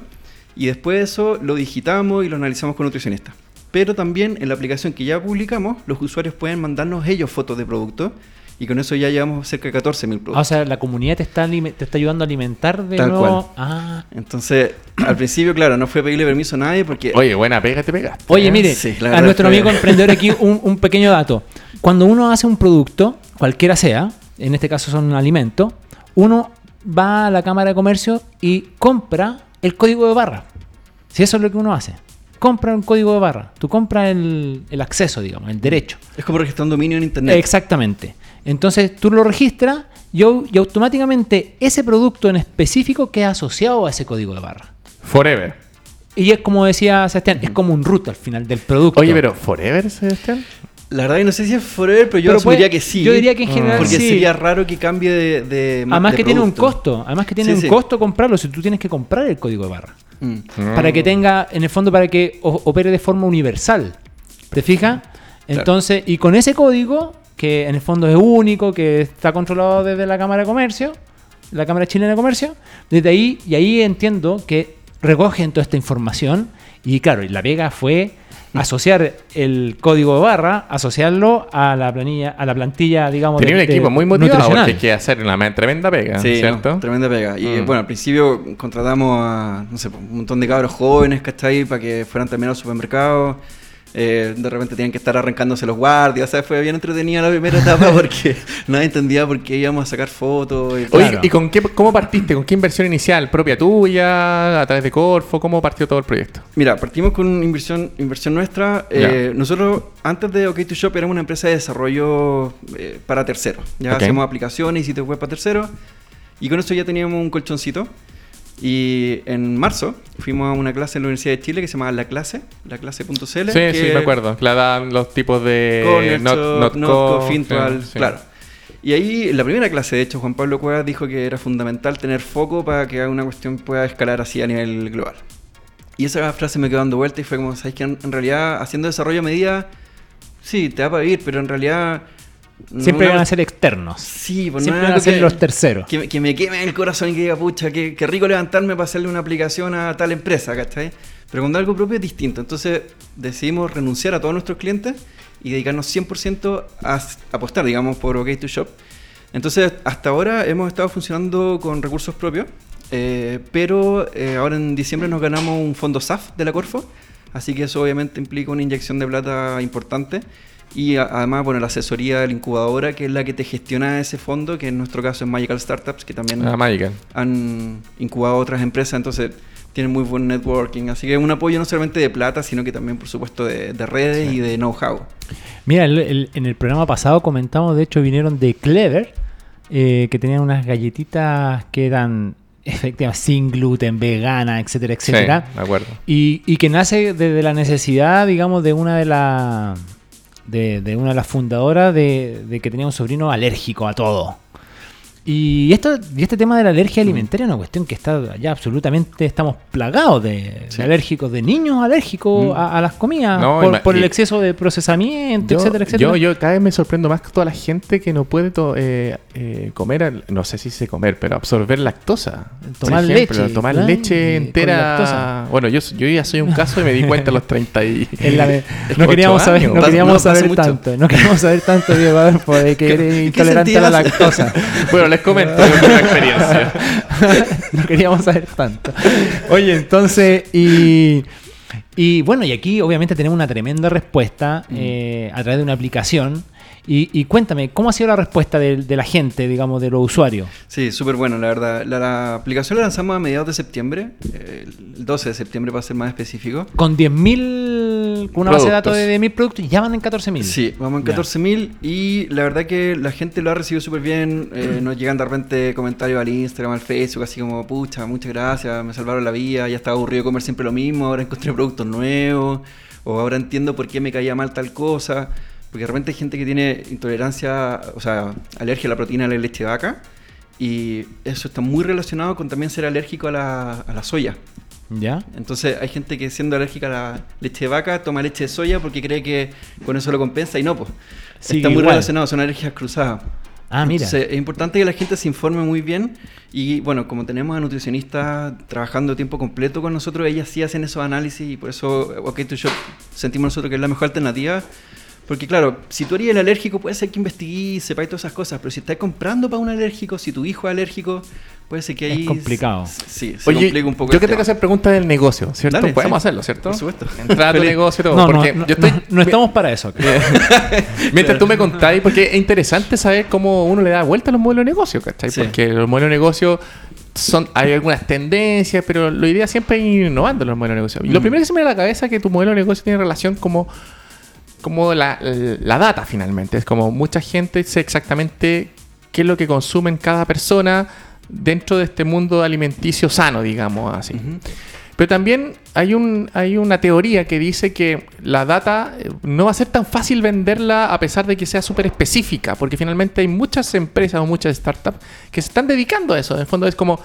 y después de eso lo digitamos y lo analizamos con nutricionistas. Pero también en la aplicación que ya publicamos, los usuarios pueden mandarnos ellos fotos de productos y con eso ya llevamos cerca de 14.000 Ah, o productos. sea, la comunidad te está, te está ayudando a alimentar de Tal nuevo. cual. Ah. Entonces, al principio, claro, no fue pedirle permiso a nadie porque... Oye, buena pega, te pegaste. Oye, mire, Sí, la a nuestro amigo emprendedor aquí un, un pequeño dato. Cuando uno hace un producto, cualquiera sea, en este caso son un alimento, uno va a la Cámara de Comercio y compra el código de barra. Si eso es lo que uno hace. Compra un código de barra. Tú compras el, el acceso, digamos, el derecho. Es como registrar un dominio en internet. Exactamente. Entonces tú lo registras y, au- y automáticamente ese producto en específico queda asociado a ese código de barra. Forever. Y es como decía Sebastián, es como un root al final del producto. Oye, pero ¿Forever, Sebastián? La verdad que no sé si es forever, pero yo Pero puede- que sí. yo diría que en general Porque sí. sería raro que cambie de... de Además de que tiene un costo, además que tiene Sí, un sí. costo comprarlo si tú tienes que comprar el código de barra. Mm. Para que tenga, en el fondo, para que opere de forma universal. ¿Te fijas? Entonces, y con ese código, que en el fondo es único, que está controlado desde la Cámara de Comercio, la Cámara Chilena de Comercio, desde ahí, y ahí entiendo que recogen toda esta información, y claro, y la pega fue asociar el código de barra, asociarlo a la planilla, a la plantilla, digamos, Tenía un equipo muy motivado porque hay que hacer una me- tremenda pega, Sí, ¿cierto? no, tremenda pega. Y Mm. bueno, al principio contratamos a, no sé, un montón de cabros jóvenes, ¿cachai? Para que fueran también al supermercado. Eh, de repente tenían que estar arrancándose los guardias. O sea, fue bien entretenida la primera etapa porque nadie entendía por qué íbamos a sacar fotos. y- Claro. ¿y con qué, cómo partiste? ¿Con qué inversión inicial? ¿Propia tuya? ¿A través de Corfo? ¿Cómo partió todo el proyecto? Mira, partimos con una inversión, inversión nuestra. Eh, nosotros, antes de OK2Shop, éramos una empresa de desarrollo eh, para terceros. Ya hacíamos aplicaciones y sitios web para terceros. Y con eso ya teníamos un colchoncito. Y en marzo fuimos a una clase en la Universidad de Chile que se llama La Clase, laclase.cl. Sí, que sí, me acuerdo. La dan los tipos de Cornershop, Not- Not Notco, Co, Fintual, sí, claro. Y ahí, en la primera clase, de hecho, Juan Pablo Cuevas dijo que era fundamental tener foco para que una cuestión pueda escalar así a nivel global. Y esa frase me quedó dando vuelta y fue como, ¿sabes que en, en realidad, haciendo desarrollo a medida, sí, te da para vivir, pero en realidad... no Siempre una- van a ser externos. Sí, pues no Siempre es van a ser que- los terceros. que, me- que me queme el corazón y que diga, pucha, qué, qué rico levantarme para hacerle una aplicación a tal empresa, ¿cachai? Pero cuando algo propio es distinto. Entonces decidimos renunciar a todos nuestros clientes y dedicarnos 100% a apostar, digamos, por OK2Shop. Entonces, hasta ahora hemos estado funcionando con recursos propios, eh, pero eh, ahora en diciembre nos ganamos un fondo SAF de la Corfo, así que eso obviamente implica una inyección de plata importante. Y además, bueno, la asesoría de la incubadora, que es la que te gestiona ese fondo, que en nuestro caso es Magical Startups, que también Ah, Magical. han incubado otras empresas, entonces tienen muy buen networking. Así que es un apoyo no solamente de plata, sino que también, por supuesto, de, de redes y de know-how. Mira, el- el- en el programa pasado comentamos, de hecho, vinieron de Clever, eh, que tenían unas galletitas que eran efectivamente sin gluten, vegana, etcétera, etcétera. Sí, de acuerdo. Y, y que nace desde la necesidad, digamos, de una de las de, de una de las fundadoras de, de que tenía un sobrino alérgico a todo. Y esto y este tema de la Mm. alergia alimentaria es una cuestión que está ya absolutamente estamos plagados de, de alérgicos, de niños alérgicos a, a las comidas Mm. No, por, el exceso de procesamiento, Yo, etcétera, etcétera. yo, yo cada vez me sorprendo más que toda la gente que no puede to- eh, eh, comer, al- no sé si sé comer, pero absorber lactosa. Por Tomar ejemplo, leche, Tomar entera. Bueno, yo, yo ya soy un caso y me di cuenta a los 30 y... En la- no queríamos saber, años. no queríamos no, saber tanto, no queríamos saber tanto, Diego Adolfo, de que eres ¿Qué intolerante a la lactosa. Bueno, les comento mi experiencia. no queríamos saber tanto. Oye, entonces, y, y bueno, y aquí obviamente tenemos una tremenda respuesta eh, a través de una aplicación. Y, y cuéntame, ¿cómo ha sido la respuesta de, de la gente, digamos, de los usuarios? Sí, súper bueno, la verdad. La, la aplicación la lanzamos a mediados de septiembre, eh, el 12 de septiembre para ser más específico. Con 10.000, con una base de datos de 10.000 productos, ya van en 14.000. Sí, vamos en Ya. 14.000 y la verdad que la gente lo ha recibido súper bien. eh, nos llegan de repente comentarios al Instagram, al Facebook, así como, pucha, muchas gracias, me salvaron la vida, ya estaba aburrido de comer siempre lo mismo, ahora encontré productos nuevos, o ahora entiendo por qué me caía mal tal cosa. Porque de repente hay gente que tiene intolerancia, o sea, alergia a la proteína de la leche de vaca, y eso está muy relacionado con también ser alérgico a la, a la soya. ¿Ya? Entonces hay gente que siendo alérgica a la leche de vaca toma leche de soya porque cree que con eso lo compensa y no, pues. Sigue Está muy igual. relacionado, son alergias cruzadas. Ah, mira. Entonces, es importante que la gente se informe muy bien y bueno, como tenemos a nutricionistas trabajando tiempo completo con nosotros, ellas sí hacen esos análisis y por eso OK to Shop sentimos nosotros que es la mejor alternativa. Porque claro, si tú eres el alérgico, puede ser que investigues, sepáis todas esas cosas, pero si estás comprando para un alérgico, si tu hijo es alérgico, puede ser que Es ahí... complicado. Sí, se Oye, complica un poco yo que tengo que hacer preguntas del negocio, ¿cierto? Dale, Podemos sí. hacerlo, ¿cierto? Por supuesto. Entrar a tu negocio y todo. No, porque no, yo estoy, no, no estamos para eso. Mientras tú me contáis, porque es interesante saber cómo uno le da vuelta a los modelos de negocio, ¿cachai? Sí. Porque los modelos de negocio son, hay algunas tendencias, pero la idea siempre es ir innovando los modelos de negocio. Y lo Mm. primero que se me viene a la cabeza es que tu modelo de negocio tiene relación como, como la, la data finalmente. Es como mucha gente sé exactamente qué es lo que consumen cada persona dentro de este mundo alimenticio sano, digamos así. Pero también hay, un, hay una teoría que dice que la data eh, no va a ser tan fácil venderla a pesar de que sea súper específica, porque finalmente hay muchas empresas o muchas startups que se están dedicando a eso. En el fondo es como,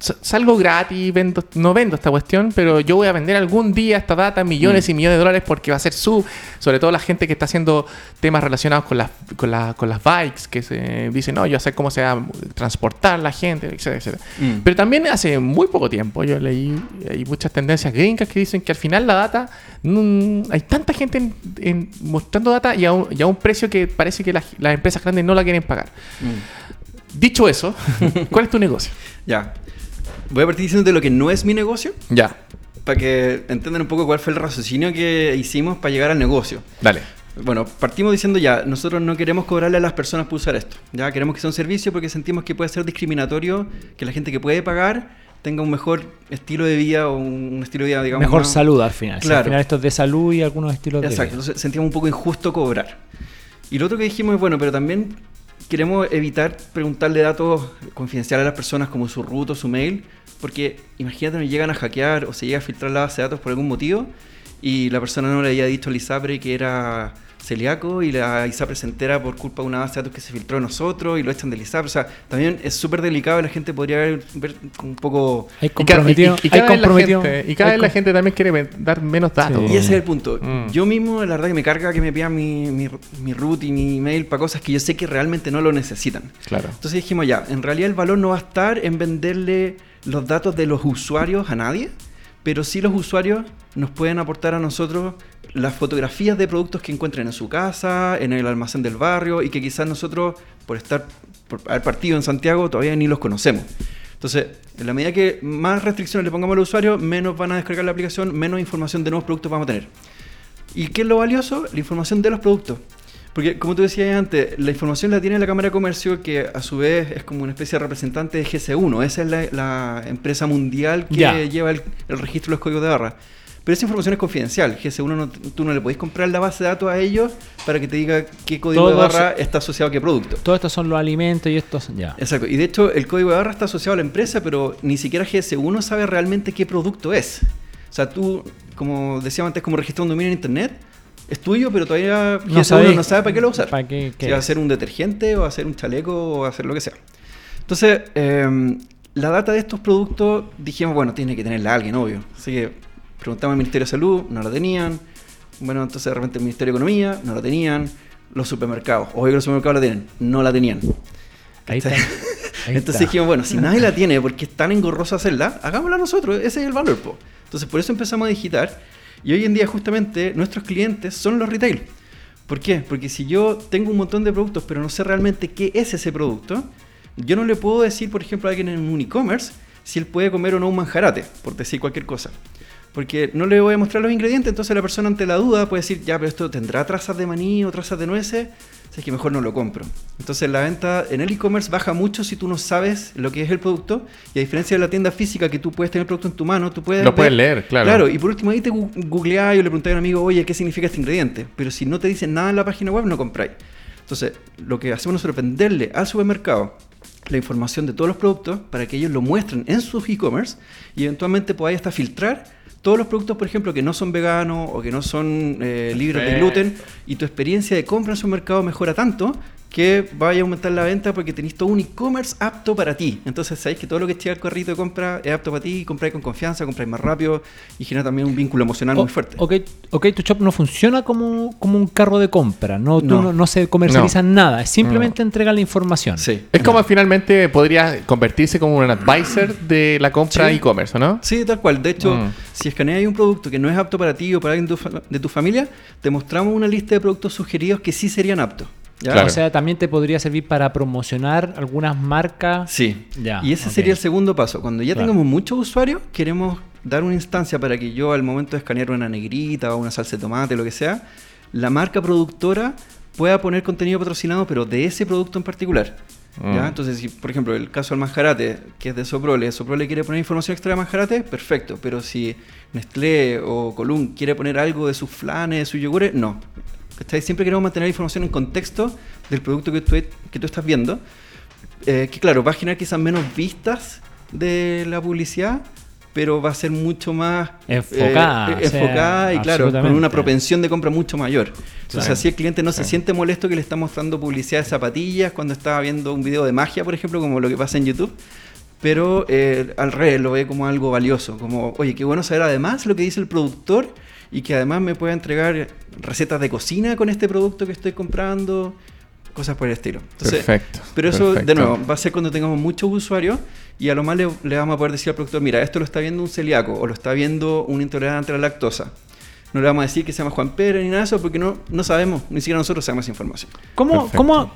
salgo gratis, vendo, no vendo esta cuestión, pero yo voy a vender algún día esta data millones Mm. y millones de dólares porque va a ser su, sobre todo la gente que está haciendo temas relacionados con las, con, la- con las bikes, que se dicen, no, yo sé cómo se va a transportar la gente, etcétera, etcétera. Mm. Pero también hace muy poco tiempo yo leí, hay muchas tendencias gringas que dicen que al final la data, hay tanta gente en- en- mostrando data y a, un, y a un precio que parece que las, las empresas grandes no la quieren pagar. Mm. Dicho eso, ¿cuál es tu negocio? Ya. Voy a partir diciendo lo que no es mi negocio, Ya, para que entiendan un poco cuál fue el raciocinio que hicimos para llegar al negocio. dale. Bueno, partimos diciendo ya, nosotros no queremos cobrarle a las personas por usar esto. Ya queremos que sea un servicio porque sentimos que puede ser discriminatorio que la gente que puede pagar tenga un mejor estilo de vida o un estilo de vida, digamos. Mejor más- salud al final. Si Claro. al final esto es de salud y algunos estilos de Exacto, vida. entonces sentíamos un poco injusto cobrar. Y lo otro que dijimos es, bueno, pero también queremos evitar preguntarle datos confidenciales a las personas como su root o su mail, porque imagínate, nos llegan a hackear o se llega a filtrar la base de datos por algún motivo y la persona no le había dicho al ISAPRE que era celíaco y la ISAPRE se entera por culpa de una base de datos que se filtró de nosotros y lo echan del ISAPRE. O sea, también es súper delicado y la gente podría ver, ver un poco... Hay comprometido. y- cada vez la comprometido- gente, y cada vez la gente también quiere dar menos datos. Sí. Y ese es el punto. Mm. Yo mismo, la verdad que me carga que me pidan mi, mi, mi root y mi email para cosas que yo sé que realmente no lo necesitan. Claro. Entonces dijimos ya, en realidad el valor no va a estar en venderle los datos de los usuarios a nadie, pero sí los usuarios nos pueden aportar a nosotros las fotografías de productos que encuentren en su casa, en el almacén del barrio y que quizás nosotros por estar, por haber partido en Santiago, todavía ni los conocemos. Entonces, en la medida que más restricciones le pongamos al usuario, menos van a descargar la aplicación, menos información de nuevos productos vamos a tener. ¿Y qué es lo valioso? La información de los productos. Porque, como tú decías antes, la información la tiene la Cámara de Comercio, que a su vez es como una especie de representante de GC1. Esa es la, la empresa mundial que lleva el, el registro de los códigos de barra. Pero esa información es confidencial. GC1 no, tú no le podés comprar la base de datos a ellos para que te diga qué código de barra está asociado a qué producto. Todos estos son los alimentos y estos. Ya. Exacto. Y de hecho, el código de barra está asociado a la empresa, pero ni siquiera GS1 sabe realmente qué producto es. O sea, tú, como decíamos antes, como registrar un dominio en internet, es tuyo, pero todavía No GS1 sabéis no sabe para qué lo usar. para qué- qué si va a ser un detergente, o va a ser un chaleco, o va a hacer lo que sea. Entonces, eh, la data de estos productos, dijimos, bueno, tiene que tenerla alguien, obvio. Así que preguntamos al Ministerio de Salud, no la tenían. Bueno, entonces de repente el Ministerio de Economía, no la tenían. Los supermercados, obvio que los supermercados la tienen, no la tenían. Ahí está. Ahí Entonces está. dijimos, bueno, si nadie la tiene porque es tan engorroso hacerla, hagámosla nosotros, ese es el valor. Po. Entonces por eso empezamos a digitar y hoy en día justamente nuestros clientes son los retail. ¿Por qué? Porque si yo tengo un montón de productos pero no sé realmente qué es ese producto, yo no le puedo decir, por ejemplo, a alguien en un e-commerce si él puede comer o no un manjarate, por decir cualquier cosa. Porque no le voy a mostrar los ingredientes, entonces la persona ante la duda puede decir, ya, pero esto tendrá trazas de maní o trazas de nueces, es que mejor no lo compro. Entonces la venta en el e-commerce baja mucho si tú no sabes lo que es el producto y a diferencia de la tienda física que tú puedes tener el producto en tu mano, tú puedes Lo puedes leer, claro. Claro, y por último ahí te googleás y le preguntáis a un amigo, oye, ¿qué significa este ingrediente? Pero si no te dicen nada en la página web, no compráis. Entonces, lo que hacemos nosotros es venderle al supermercado la información de todos los productos para que ellos lo muestren en sus e-commerce y eventualmente podáis hasta filtrar todos los productos, por ejemplo, que no son veganos o que no son eh, libres de gluten y tu experiencia de compra en su mercado mejora tanto que vaya a aumentar la venta porque tenéis todo un e-commerce apto para ti. Entonces sabéis que todo lo que llega al carrito de compra es apto para ti, compráis con confianza, compráis más rápido y genera también un vínculo emocional O- muy fuerte. Ok, ok, tu shop no funciona como, como un carro de compra, no, tú No. no, no se comercializa nada, simplemente entrega la información. Sí. Es como finalmente podría convertirse como un advisor de la compra Sí. e-commerce, ¿o ¿no? Sí, tal cual. De hecho, Mm. si escaneas un producto que no es apto para ti o para alguien de tu familia, te mostramos una lista de productos sugeridos que sí serían aptos. ¿Ya? Claro. O sea, también te podría servir para promocionar algunas marcas. Sí. Ya, y ese sería el segundo paso. Cuando ya Claro. tengamos muchos usuarios, queremos dar una instancia para que yo al momento de escanear una negrita o una salsa de tomate, lo que sea, la marca productora pueda poner contenido patrocinado, pero de ese producto en particular. ¿ya? Mm. Entonces, si por ejemplo el caso del manjarate, que es de Soprole, Soprole quiere poner información extra de manjarate, perfecto. Pero si Nestlé o Column quiere poner algo de sus flanes, de sus yogures, no. ¿Cachai? Siempre queremos mantener información en contexto del producto que tú, que tú estás viendo. Eh, que claro, va a generar quizás menos vistas de la publicidad, pero va a ser mucho más Enfocada, eh, o sea, enfocada y claro, con una propensión de compra mucho mayor. Entonces Claro. así el cliente no se Sí. siente molesto que le está mostrando publicidad de zapatillas cuando está viendo un video de magia, por ejemplo, como lo que pasa en YouTube. Pero eh, al revés, lo ve como algo valioso, como, oye, qué bueno saber además lo que dice el productor y que además me pueda entregar recetas de cocina con este producto que estoy comprando, cosas por el estilo. Entonces, Perfecto. pero eso, de nuevo, va a ser cuando tengamos muchos usuarios y a lo más le, le vamos a poder decir al productor, mira, esto lo está viendo un celíaco o lo está viendo un intolerante a la lactosa. No le vamos a decir que se llama Juan Pedro ni nada de eso porque no, no sabemos, ni siquiera nosotros sabemos esa información. ¿Cómo, cómo-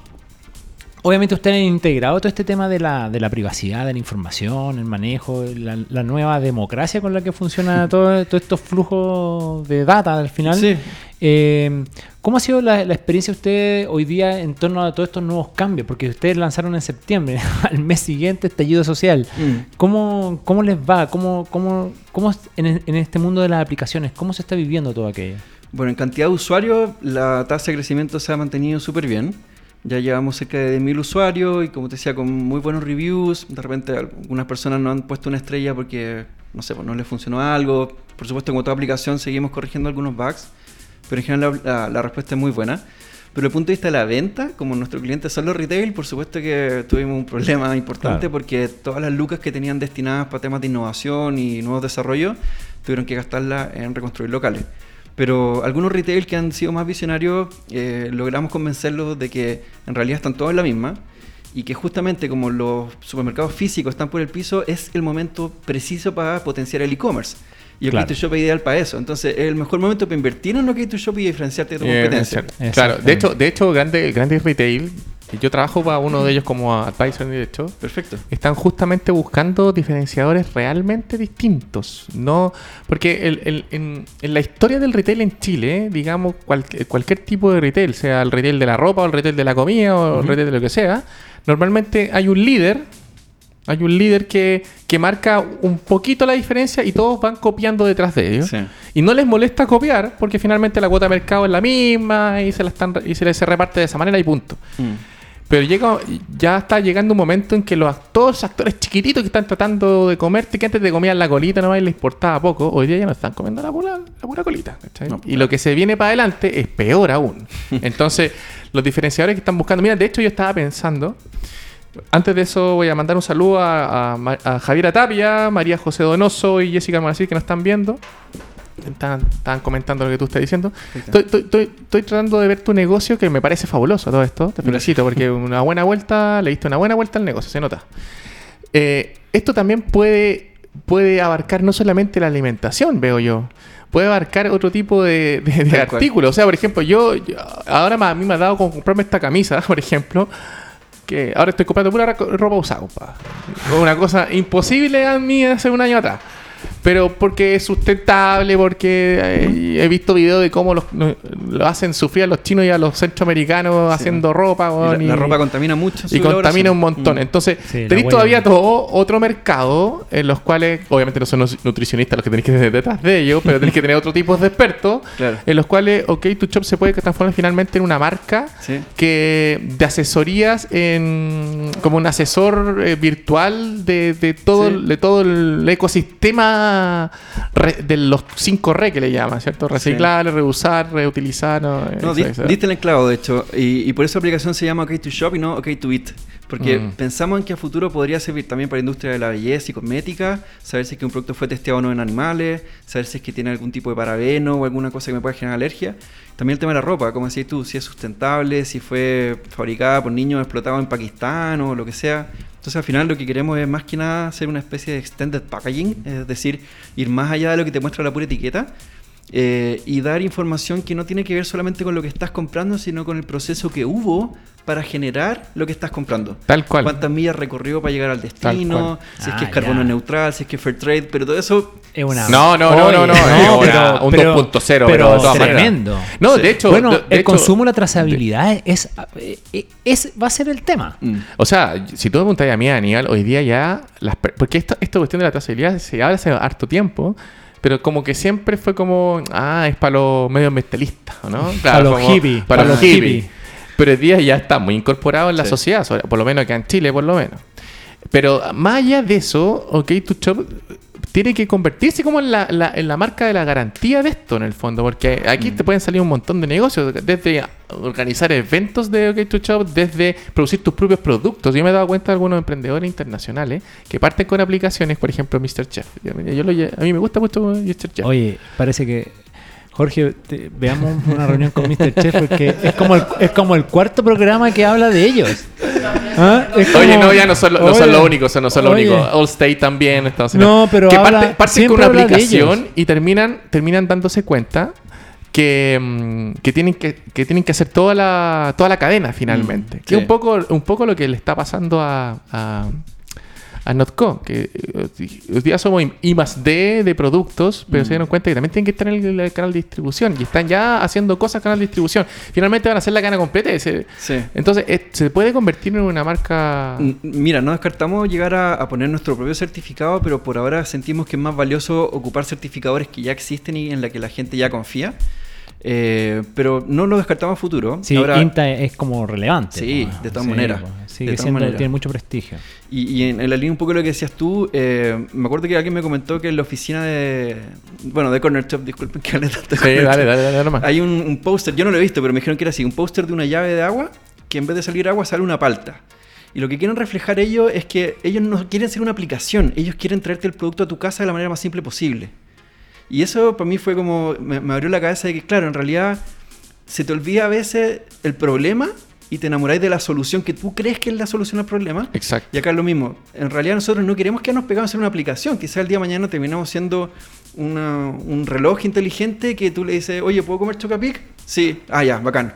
obviamente ustedes han integrado todo este tema de la, de la privacidad, de la información, el manejo, la, la nueva democracia con la que funciona todo, todos estos flujos de data al final? Sí. Eh, ¿Cómo ha sido la, la experiencia de ustedes hoy día en torno a todos estos nuevos cambios? Porque ustedes lanzaron en septiembre, al mes siguiente estallido social. Mm. ¿Cómo, cómo les va? ¿Cómo, cómo, cómo en, en este mundo de las aplicaciones? ¿Cómo se está viviendo todo aquello? Bueno, en cantidad de usuarios, la tasa de crecimiento se ha mantenido súper bien. Ya llevamos cerca de 10.000 usuarios y como te decía, con muy buenos reviews. De repente algunas personas nos han puesto una estrella porque, no sé, pues no les funcionó algo. Por supuesto, como toda aplicación, seguimos corrigiendo algunos bugs. Pero en general la, la- la respuesta es muy buena. Pero desde el punto de vista de la venta, como nuestros clientes son los retail, por supuesto que tuvimos un problema importante Claro. porque todas las lucas que tenían destinadas para temas de innovación y nuevos desarrollos tuvieron que gastarlas en reconstruir locales. Pero algunos retail que han sido más visionarios, eh, logramos convencerlos de que en realidad están todos en la misma y que justamente como los supermercados físicos están por el piso, es el momento preciso para potenciar el e-commerce. Y el Claro. K2Shop es ideal para eso. Entonces es el mejor momento para invertir en lo K2Shop y diferenciarte de tu Eh, competencia. exacto. Claro, de hecho, de hecho grandes grandes retail yo trabajo para uno de ellos como advisor de hecho, Perfecto. están justamente buscando diferenciadores realmente distintos. No, porque el- el- en, en la historia del retail en Chile, digamos, cual- cualquier tipo de retail, sea el retail de la ropa o el retail de la comida o el retail de lo que sea, normalmente hay un líder. Hay un líder que, que marca un poquito la diferencia y todos van copiando detrás de ellos. Sí. Y no les molesta copiar porque finalmente la cuota de mercado es la misma y se, la están, y se les reparte de esa manera y punto. Mm. Pero llega, ya está llegando un momento en que los actores, los actores chiquititos que están tratando de comerte, que antes te comían la colita nomás y les importaba poco, hoy día ya no están comiendo la pura, la pura colita. No, y lo que se viene para adelante es peor aún. Entonces, los diferenciadores que están buscando, mira, de hecho yo estaba pensando, antes de eso voy a mandar un saludo a, a a Javiera Tapia, María José Donoso y Jessica Maracil que nos están viendo. Están comentando lo que tú estás diciendo. Estoy, estoy- estoy- estoy tratando de ver tu negocio que me parece fabuloso todo esto. Te felicito porque una buena vuelta, le diste una buena vuelta al negocio, se nota. Eh, esto también puede, puede abarcar no solamente la alimentación, veo yo. Puede abarcar otro tipo de, artículos. O sea, por ejemplo, yo, yo- ahora me- a mí me ha dado con comprarme esta camisa, por ejemplo, que ahora estoy comprando pura ra- ropa usada, compa. Una cosa imposible a mí hace un año atrás. Pero porque es sustentable, porque eh, he visto videos de cómo los, lo hacen sufrir a los chinos y a los centroamericanos Sí. haciendo ropa. Y la, ropa contamina mucho. y contamina un montón. Mm. Entonces, Sí, tenéis todavía todo otro mercado en los cuales, obviamente no son los nutricionistas los que tenéis que tener detrás de ellos, pero tenéis que tener otro tipo de expertos, Claro. en los cuales, ok, tu shop se puede transformar finalmente en una marca Sí. que de asesorías en como un asesor eh, virtual de, de todo de todo el ecosistema re- de los 5 R que le llaman, ¿cierto? Reciclar, reusar, reutilizar, no, No, di- diste el enclavo, de hecho. Y, y por eso la aplicación se llama OK to Shop y no OK to Eat. Porque Mm. pensamos en que a futuro podría servir también para la industria de la belleza y cosmética, saber si es que un producto fue testeado o no en animales, saber si es que tiene algún tipo de parabeno o alguna cosa que me pueda generar alergia. También el tema de la ropa, como decías tú, si es sustentable, si fue fabricada por niños explotados en Pakistán o lo que sea. Entonces al final lo que queremos es más que nada hacer una especie de extended packaging, es decir, ir más allá de lo que te muestra la pura etiqueta eh, y dar información que no tiene que ver solamente con lo que estás comprando, sino con el proceso que hubo para generar lo que estás comprando. Tal cual. Cuántas millas recorrió para llegar al destino, si es Ah, que es carbono ya. neutral, si es que es fair trade, pero todo eso Es una... No, no, no, no, no, es una- un 2.0, pero de todas maneras. tremendo. No, de hecho, bueno, de- de el hecho- consumo, la trazabilidad es, es, es- va a ser el tema. Mm. O sea, si tú me preguntas a mí, Aníbal, hoy día ya. Las, porque esta, esta cuestión de la trazabilidad se habla hace harto tiempo. Pero como que siempre fue como. Ah, es para los medioambientalistas, ¿no? Para los hippies, Para los hippies. Pero hoy día ya está muy incorporado en la Sí. sociedad, por lo menos acá en Chile, por lo menos. Pero más allá de eso, OK to Shop tiene que convertirse como en la, la- en la marca de la garantía de esto, en el fondo, porque aquí Mm. te pueden salir un montón de negocios, desde organizar eventos de OK to Shop, desde producir tus propios productos. Yo me he dado cuenta de algunos emprendedores internacionales que parten con aplicaciones, por ejemplo, Mr. Chef. Yo, yo lo lle- a mí me gusta mucho Mr. Chef. Oye, parece que Jorge, te- veamos una reunión con Mr. Chef porque es como, el, es como el cuarto programa que habla de ellos. ¿Ah? Es Oye, no, ya no son, lo- no son los únicos, son, no son los únicos. Allstate también, Estados No, Unidos. pero que habla- parte- parten siempre con una aplicación y terminan, terminan dándose cuenta que, mm, que tienen que, que tienen que hacer toda la, toda la cadena finalmente. Mm, que es sí. un poco, un poco lo que le está pasando a, a, a Notco, que eh, hoy día somos I- más D de productos, pero Mm. se dieron cuenta que también tienen que estar en el, el canal de distribución y están ya haciendo cosas canal de distribución. Finalmente van a hacer la cadena completa. se- Sí. entonces, eh, se puede convertir en una marca. Mm, Mira, no descartamos llegar a, a poner nuestro propio certificado, pero por ahora sentimos que es más valioso ocupar certificadores que ya existen y en la que la gente ya confía. Eh, pero no lo descartamos futuro. Sí, Ahora, INTA es como relevante. Sí, de todas maneras, po. de Sigue todas siendo, maneras. tiene mucho prestigio. Y, y en, en la línea un poco de lo que decías tú, eh, me acuerdo que alguien me comentó que en la oficina de. Bueno, de Corner Shop, disculpen que hable tanto. Sí, dale, dale, dale nomás. Hay un, un póster, yo no lo he visto, pero me dijeron que era así: un póster de una llave de agua que en vez de salir agua sale una palta. Y lo que quieren reflejar ellos es que ellos no quieren ser una aplicación, ellos quieren traerte el producto a tu casa de la manera más simple posible. Y eso para mí fue como, me, me abrió la cabeza de que, claro, en realidad se te olvida a veces el problema y te enamoráis de la solución que tú crees que es la solución al problema. Exacto. Y acá es lo mismo. En realidad nosotros no queremos quedarnos pegados en una aplicación. Quizás el día de mañana terminamos siendo una- un reloj inteligente que tú le dices, oye, ¿puedo comer Chocapic? Sí. Ah, ya, bacán.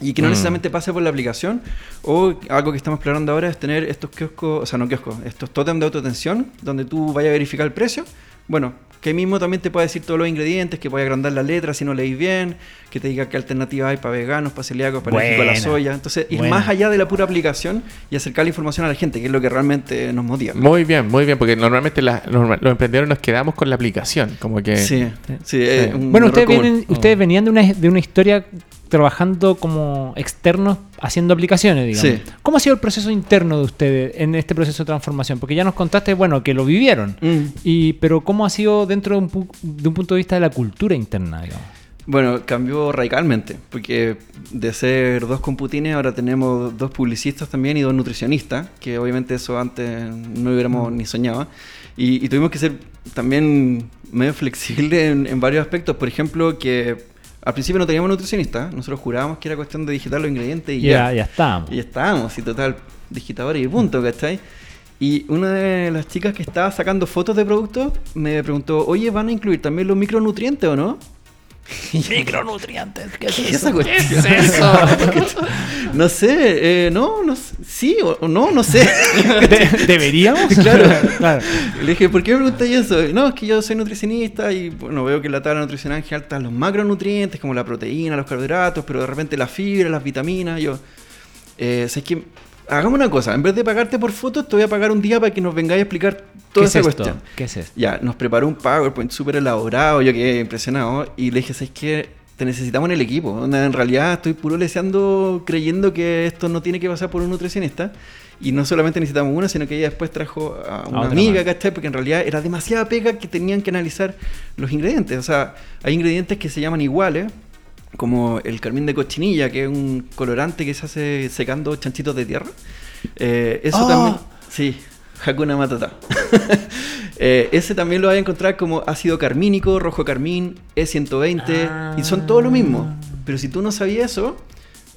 Y que no Mm. necesariamente pase por la aplicación. O algo que estamos explorando ahora es tener estos kioscos, o sea, no kioscos, estos totem de autoatención, donde tú vayas a verificar el precio. Bueno, que ahí mismo también te pueda decir todos los ingredientes, que pueda agrandar la letra si no leís bien, que te diga qué alternativa hay para veganos, para celíacos, para alérgicos a la soya. Entonces, ir Buena. más allá de la pura aplicación y acercar la información a la gente, que es lo que realmente nos motiva. Muy bien, muy bien, porque normalmente la- los, los emprendedores nos quedamos con la aplicación, como que... Sí, sí, un Bueno, ustedes, vienen, ustedes venían de una, de una historia trabajando como externos haciendo aplicaciones, digamos. Sí. ¿Cómo ha sido el proceso interno de ustedes en este proceso de transformación? Porque ya nos contaste, bueno, que lo vivieron. Mm. Y, pero ¿cómo ha sido dentro de un, pu- de un punto de vista de la cultura interna, digamos? Bueno, cambió radicalmente, porque de ser dos computines ahora tenemos dos publicistas también y dos nutricionistas, que obviamente eso antes no hubiéramos ni soñado. Y, y tuvimos que ser también medio flexibles en, en varios aspectos. Por ejemplo, que al principio no teníamos nutricionista, nosotros jurábamos que era cuestión de digitar los ingredientes y Ya, ya. ya estábamos. Y estábamos, y total, digitadores y punto, ¿cachai? Y una de las chicas que estaba sacando fotos de productos me preguntó, oye, ¿van a incluir también los micronutrientes o no? Micronutrientes, ¿qué ¿Qué es cuestión? no sé, eh, no, no sé, sí o, o no, no sé. De- ¿Deberíamos? Claro. claro. Le dije, ¿por qué me preguntáis eso? No, es que yo soy nutricionista y bueno, veo que en la tabla nutricional general están los macronutrientes como la proteína, los carbohidratos, pero de repente la fibra, las vitaminas. Yo, eh, ¿sabes qué? Hagamos una cosa, en vez de pagarte por fotos, te voy a pagar un día para que nos vengáis a explicar ¿Qué toda es esa cuestión. ¿Qué es esto? Ya, nos preparó un PowerPoint súper elaborado, yo quedé impresionado y le dije, ¿sabes qué? Te necesitamos en el equipo. En realidad estoy puro leseando, creyendo que esto no tiene que pasar por un nutricionista. Y no solamente necesitamos una, sino que ella después trajo a una otra amiga. ¿cachai? Porque en realidad era demasiada pega que tenían que analizar los ingredientes. O sea, hay ingredientes que se llaman iguales, como el carmín de cochinilla, que es un colorante que se hace secando chanchitos de tierra. Eh, eso ¡Oh! también. Sí, Hakuna Matata. Eh, ese también lo vas a encontrar como ácido carmínico, rojo carmín, E120, y son todo lo mismo. Pero si tú no sabías eso,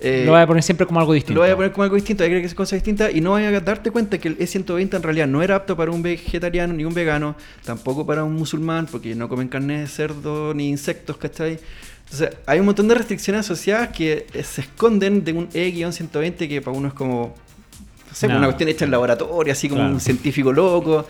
eh, lo voy a poner siempre como algo distinto. lo voy a poner como algo distinto, hay que es cosa distinta y no vayas a darte cuenta que el E120 en realidad no era apto para un vegetariano ni un vegano, tampoco para un musulmán, porque no comen carne de cerdo ni insectos, ¿cachai? Entonces, hay un montón de restricciones asociadas que eh, se esconden de un E-120 que para uno es como, no sé, No. una cuestión hecha en laboratorio, así como Claro. un científico loco.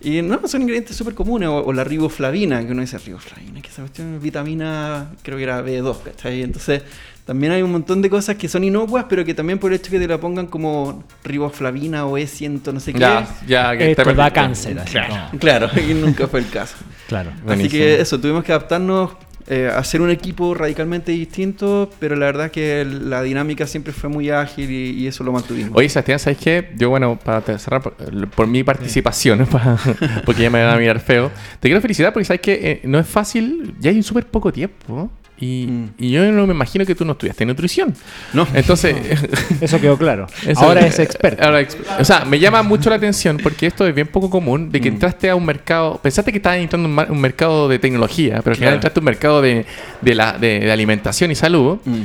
Y no, son ingredientes súper comunes. O, o la riboflavina, que uno dice riboflavina, que esa cuestión es vitamina, creo que era B2, ¿cachai? Entonces, también hay un montón de cosas que son inocuas, pero que también por el hecho que te la pongan como riboflavina o E100, no sé qué. Ya, ya, que está Esto da perfecto. cáncer. así como- Claro, y nunca fue el caso. Claro. Así Buenísimo. que eso, tuvimos que adaptarnos eh, hacer un equipo radicalmente distinto, pero la verdad que la dinámica siempre fue muy ágil y, eso lo mantuvimos. Oye, Sebastián, ¿sabes qué? Yo, bueno, para cerrar por, por mi participación, pa- porque ya me van a mirar feo, te quiero felicitar porque sabes que eh, no es fácil, ya hay súper poco tiempo. Y, Mm. y yo no me imagino que tú no estudiaste nutrición. No. Entonces, Eso quedó claro. Eso- Ahora es experto. Ahora exp- o sea, me llama mucho la atención porque esto es bien poco común de que Mm. entraste a un mercado, pensaste que estabas entrando a un, mercado de tecnología, pero al final Claro. entraste a un mercado de, de la, de, de alimentación y salud. Mm.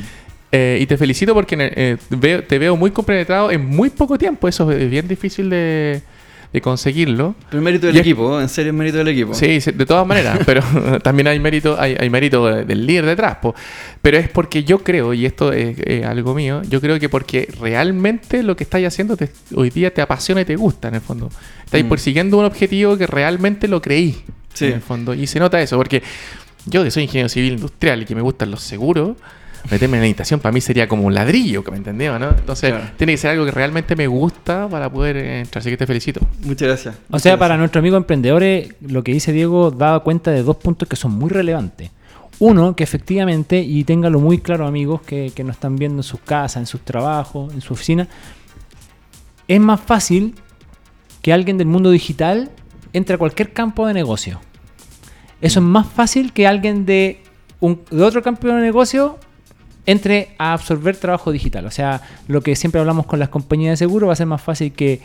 Eh, y te felicito porque eh, veo- te veo muy compenetrado en muy poco tiempo. Eso es bien difícil de, de conseguirlo. Pero mérito del Y es- equipo, en serio es mérito del equipo. Sí, de todas maneras, pero también hay mérito, hay, hay mérito de- del líder detrás. po. Pero es porque yo creo, y esto es eh, algo mío, yo creo que porque realmente lo que estáis haciendo te- hoy día te apasiona y te gusta, en el fondo. Estáis Mm. persiguiendo un objetivo que realmente lo creí, Sí. en el fondo. Y se nota eso, porque yo que soy ingeniero civil industrial y que me gustan los seguros, meterme en meditación para mí sería como un ladrillo, que me entendía, ¿no? Entonces, Claro. tiene que ser algo que realmente me gusta para poder eh, entrar. Así que te felicito. Muchas gracias. O Muchas sea, gracias. para nuestros amigos emprendedores, lo que dice Diego da cuenta de dos puntos que son muy relevantes. Uno, que efectivamente, y ténganlo muy claro amigos que, que nos están viendo en sus casas, en sus trabajos, en su oficina, es más fácil que alguien del mundo digital entre a cualquier campo de negocio. Eso es más fácil que alguien de, un- de otro campo de negocio entre a absorber trabajo digital. O sea, lo que siempre hablamos con las compañías de seguro va a ser más fácil que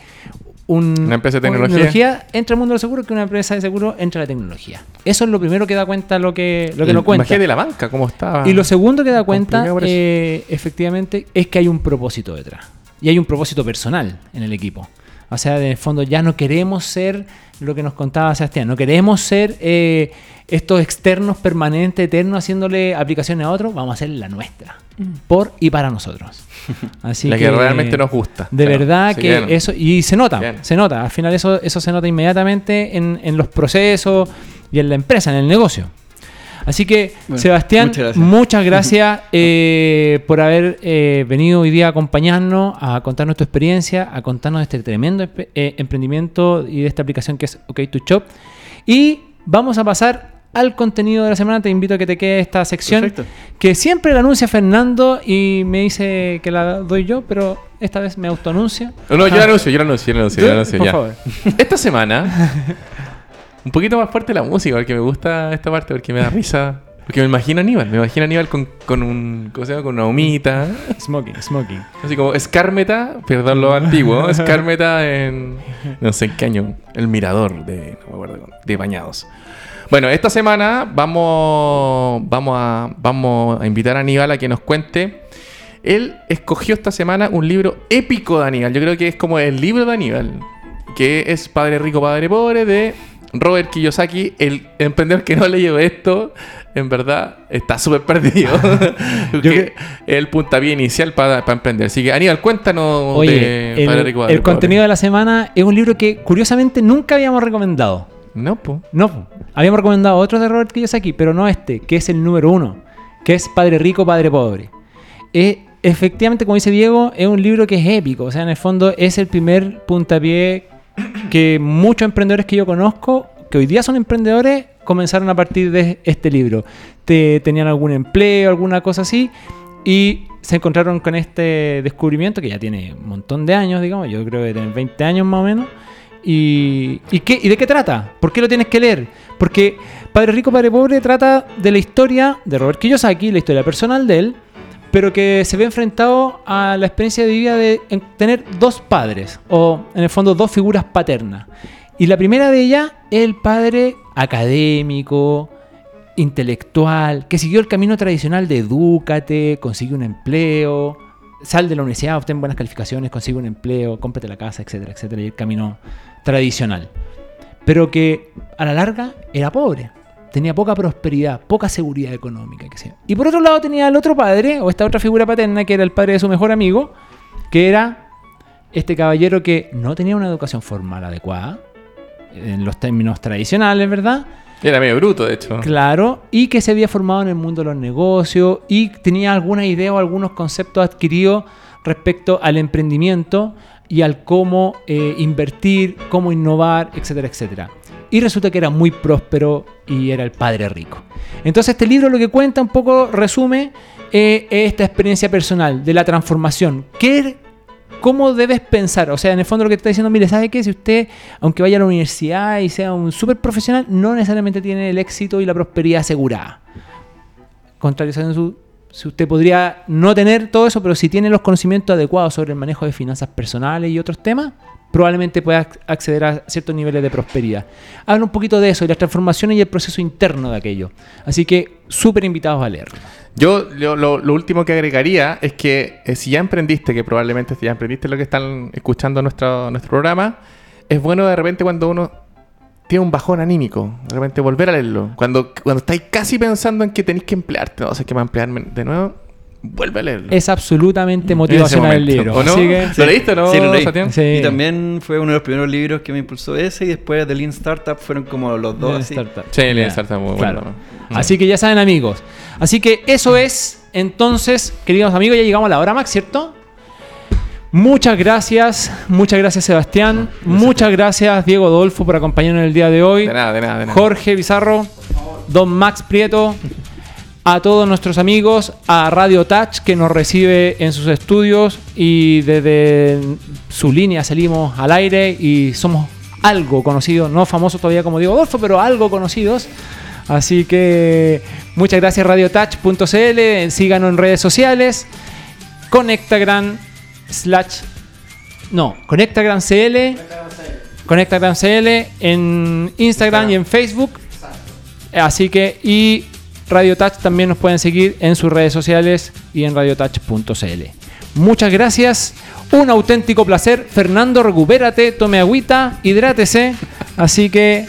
un, Una empresa de tecnología. entre al mundo del seguro que una empresa de seguro entre a la tecnología. Eso es lo primero que da cuenta lo que, lo que nos cuenta. Imagínate la banca, cómo estaba. Y lo segundo que da cuenta, eh, efectivamente, es que hay un propósito detrás. Y hay un propósito personal en el equipo. O sea, en el fondo ya no queremos ser lo que nos contaba Sebastián, no queremos ser eh, estos externos permanentes, eternos, haciéndole aplicaciones a otros, vamos a hacer la nuestra, por y para nosotros. Así la que, realmente nos gusta. De verdad sí, que bien. eso, y se nota, Bien. se nota, al final eso, eso se nota inmediatamente en, en los procesos y en la empresa, en el negocio. Así que, Bueno, Sebastián, muchas gracias. muchas gracias eh, por haber eh, venido hoy día a acompañarnos, a contarnos tu experiencia, a contarnos de este tremendo eh, emprendimiento y de esta aplicación que es OK2Shop. Y vamos a pasar al contenido de la semana. Te invito a que te quede esta sección Perfecto. que siempre la anuncia Fernando y me dice que la doy yo, pero esta vez me autoanuncia. No, no, yo la anuncio, yo la anuncio, yo la anuncio, yo la anuncio, Por ya. favor. Esta semana, un poquito más fuerte la música, porque me gusta esta parte, porque me da risa. Porque me imagino a Aníbal, me imagino a Aníbal con, con un, ¿cómo se llama? Con una humita. Smoking, smoking. Así como escármeta, perdón lo antiguo, escármeta en no sé en qué año, el mirador de, no me acuerdo, de Bañados. Bueno, esta semana vamos, vamos, a, vamos a invitar a Aníbal a que nos cuente. Él escogió esta semana un libro épico de Aníbal. Yo creo que es como el libro de Aníbal, que es Padre Rico, Padre Pobre de Robert Kiyosaki. El emprendedor que no leyó esto, en verdad, está súper perdido. Porque es el puntapié inicial para, para emprender. Así que, Aníbal, cuéntanos Oye, de Padre el, Padre el contenido de la semana es un libro que curiosamente nunca habíamos recomendado. No, po. No, po. habíamos recomendado otro de Robert Kiyosaki, pero no este, que es el número uno, que es Padre Rico, Padre Pobre. Eh, efectivamente, como dice Diego, es un libro que es épico. O sea, en el fondo es el primer puntapié que muchos emprendedores que yo conozco, que hoy día son emprendedores, comenzaron a partir de este libro. Te, tenían algún empleo, alguna cosa así, y se encontraron con este descubrimiento que ya tiene un montón de años, digamos, yo creo que tiene 20 años más o menos. ¿Y, y, qué, ¿Y de qué trata? ¿Por qué lo tienes que leer? Porque Padre Rico, Padre Pobre trata de la historia de Robert Kiyosaki, la historia personal de él, pero que se ve enfrentado a la experiencia de vida de en- tener dos padres, o en el fondo dos figuras paternas. Y la primera de ellas es el padre académico, intelectual, que siguió el camino tradicional de edúcate, consigue un empleo, sal de la universidad, obtén buenas calificaciones, consigue un empleo, cómprate la casa, etcétera, etcétera, y el camino tradicional. Pero que a la larga era pobre, tenía poca prosperidad, poca seguridad económica. sé yo. Y por otro lado tenía al otro padre, o esta otra figura paterna, que era el padre de su mejor amigo, que era este caballero que no tenía una educación formal adecuada, en los términos tradicionales, ¿verdad? Era medio bruto, de hecho. Claro, y que se había formado en el mundo de los negocios y tenía alguna idea o algunos conceptos adquiridos respecto al emprendimiento y al cómo eh, invertir, cómo innovar, etcétera, etcétera. Y resulta que era muy próspero y era el padre rico. Entonces este libro lo que cuenta un poco, resume, eh, esta experiencia personal de la transformación. ¿Qué, ¿Cómo debes pensar? O sea, en el fondo lo que te está diciendo, mire, ¿sabe qué? Si usted, aunque vaya a la universidad y sea un súper profesional, no necesariamente tiene el éxito y la prosperidad asegurada. Contrario a su, si usted podría no tener todo eso, pero si tiene los conocimientos adecuados sobre el manejo de finanzas personales y otros temas, probablemente pueda ac- acceder a ciertos niveles de prosperidad. Habla un poquito de eso, y las transformaciones y el proceso interno de aquello. Así que súper invitados a leerlo. Yo lo último que agregaría es que eh, si ya emprendiste, que probablemente si ya emprendiste lo que están escuchando nuestro, nuestro programa, es bueno de repente cuando uno tiene un bajón anímico, de repente volver a leerlo. Cuando, cuando estáis casi pensando en que tenéis que emplearte, no sé qué más emplearme de nuevo, vuelve a leerlo. Es absolutamente motivacional el libro. ¿O no? Así que- ¿Lo leíste o no, Sí, lo leí. Sí. Y también fue uno de los primeros libros que me impulsó ese y después de Lean Startup fueron como los dos. Lean así. Startup. Sí, Lean Startup, muy claro. bueno. Así que ya saben, amigos. Así que eso es, entonces, queridos amigos, ya llegamos a la hora, Max, ¿cierto? Muchas gracias, muchas gracias Sebastián, muchas gracias Diego Adolfo por acompañarnos el día de hoy, De nada, de nada, de nada. Jorge Bizarro, Don Max Prieto, a todos nuestros amigos, a Radio Touch que nos recibe en sus estudios y desde su línea salimos al aire y somos algo conocidos, no famosos todavía como Diego Adolfo, pero algo conocidos. Así que muchas gracias radiotouch.cl, síganos en redes sociales, Conectagram slash no, Conectagram CL, Conectagram CL en Instagram y en Facebook. Así que, y Radio Touch también nos pueden seguir en sus redes sociales y en radiotouch.cl. Muchas gracias, Un auténtico placer. Fernando, recupérate, tome agüita, hidrátese. Así que,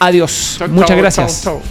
adiós. Chau, Muchas chau, gracias. chau.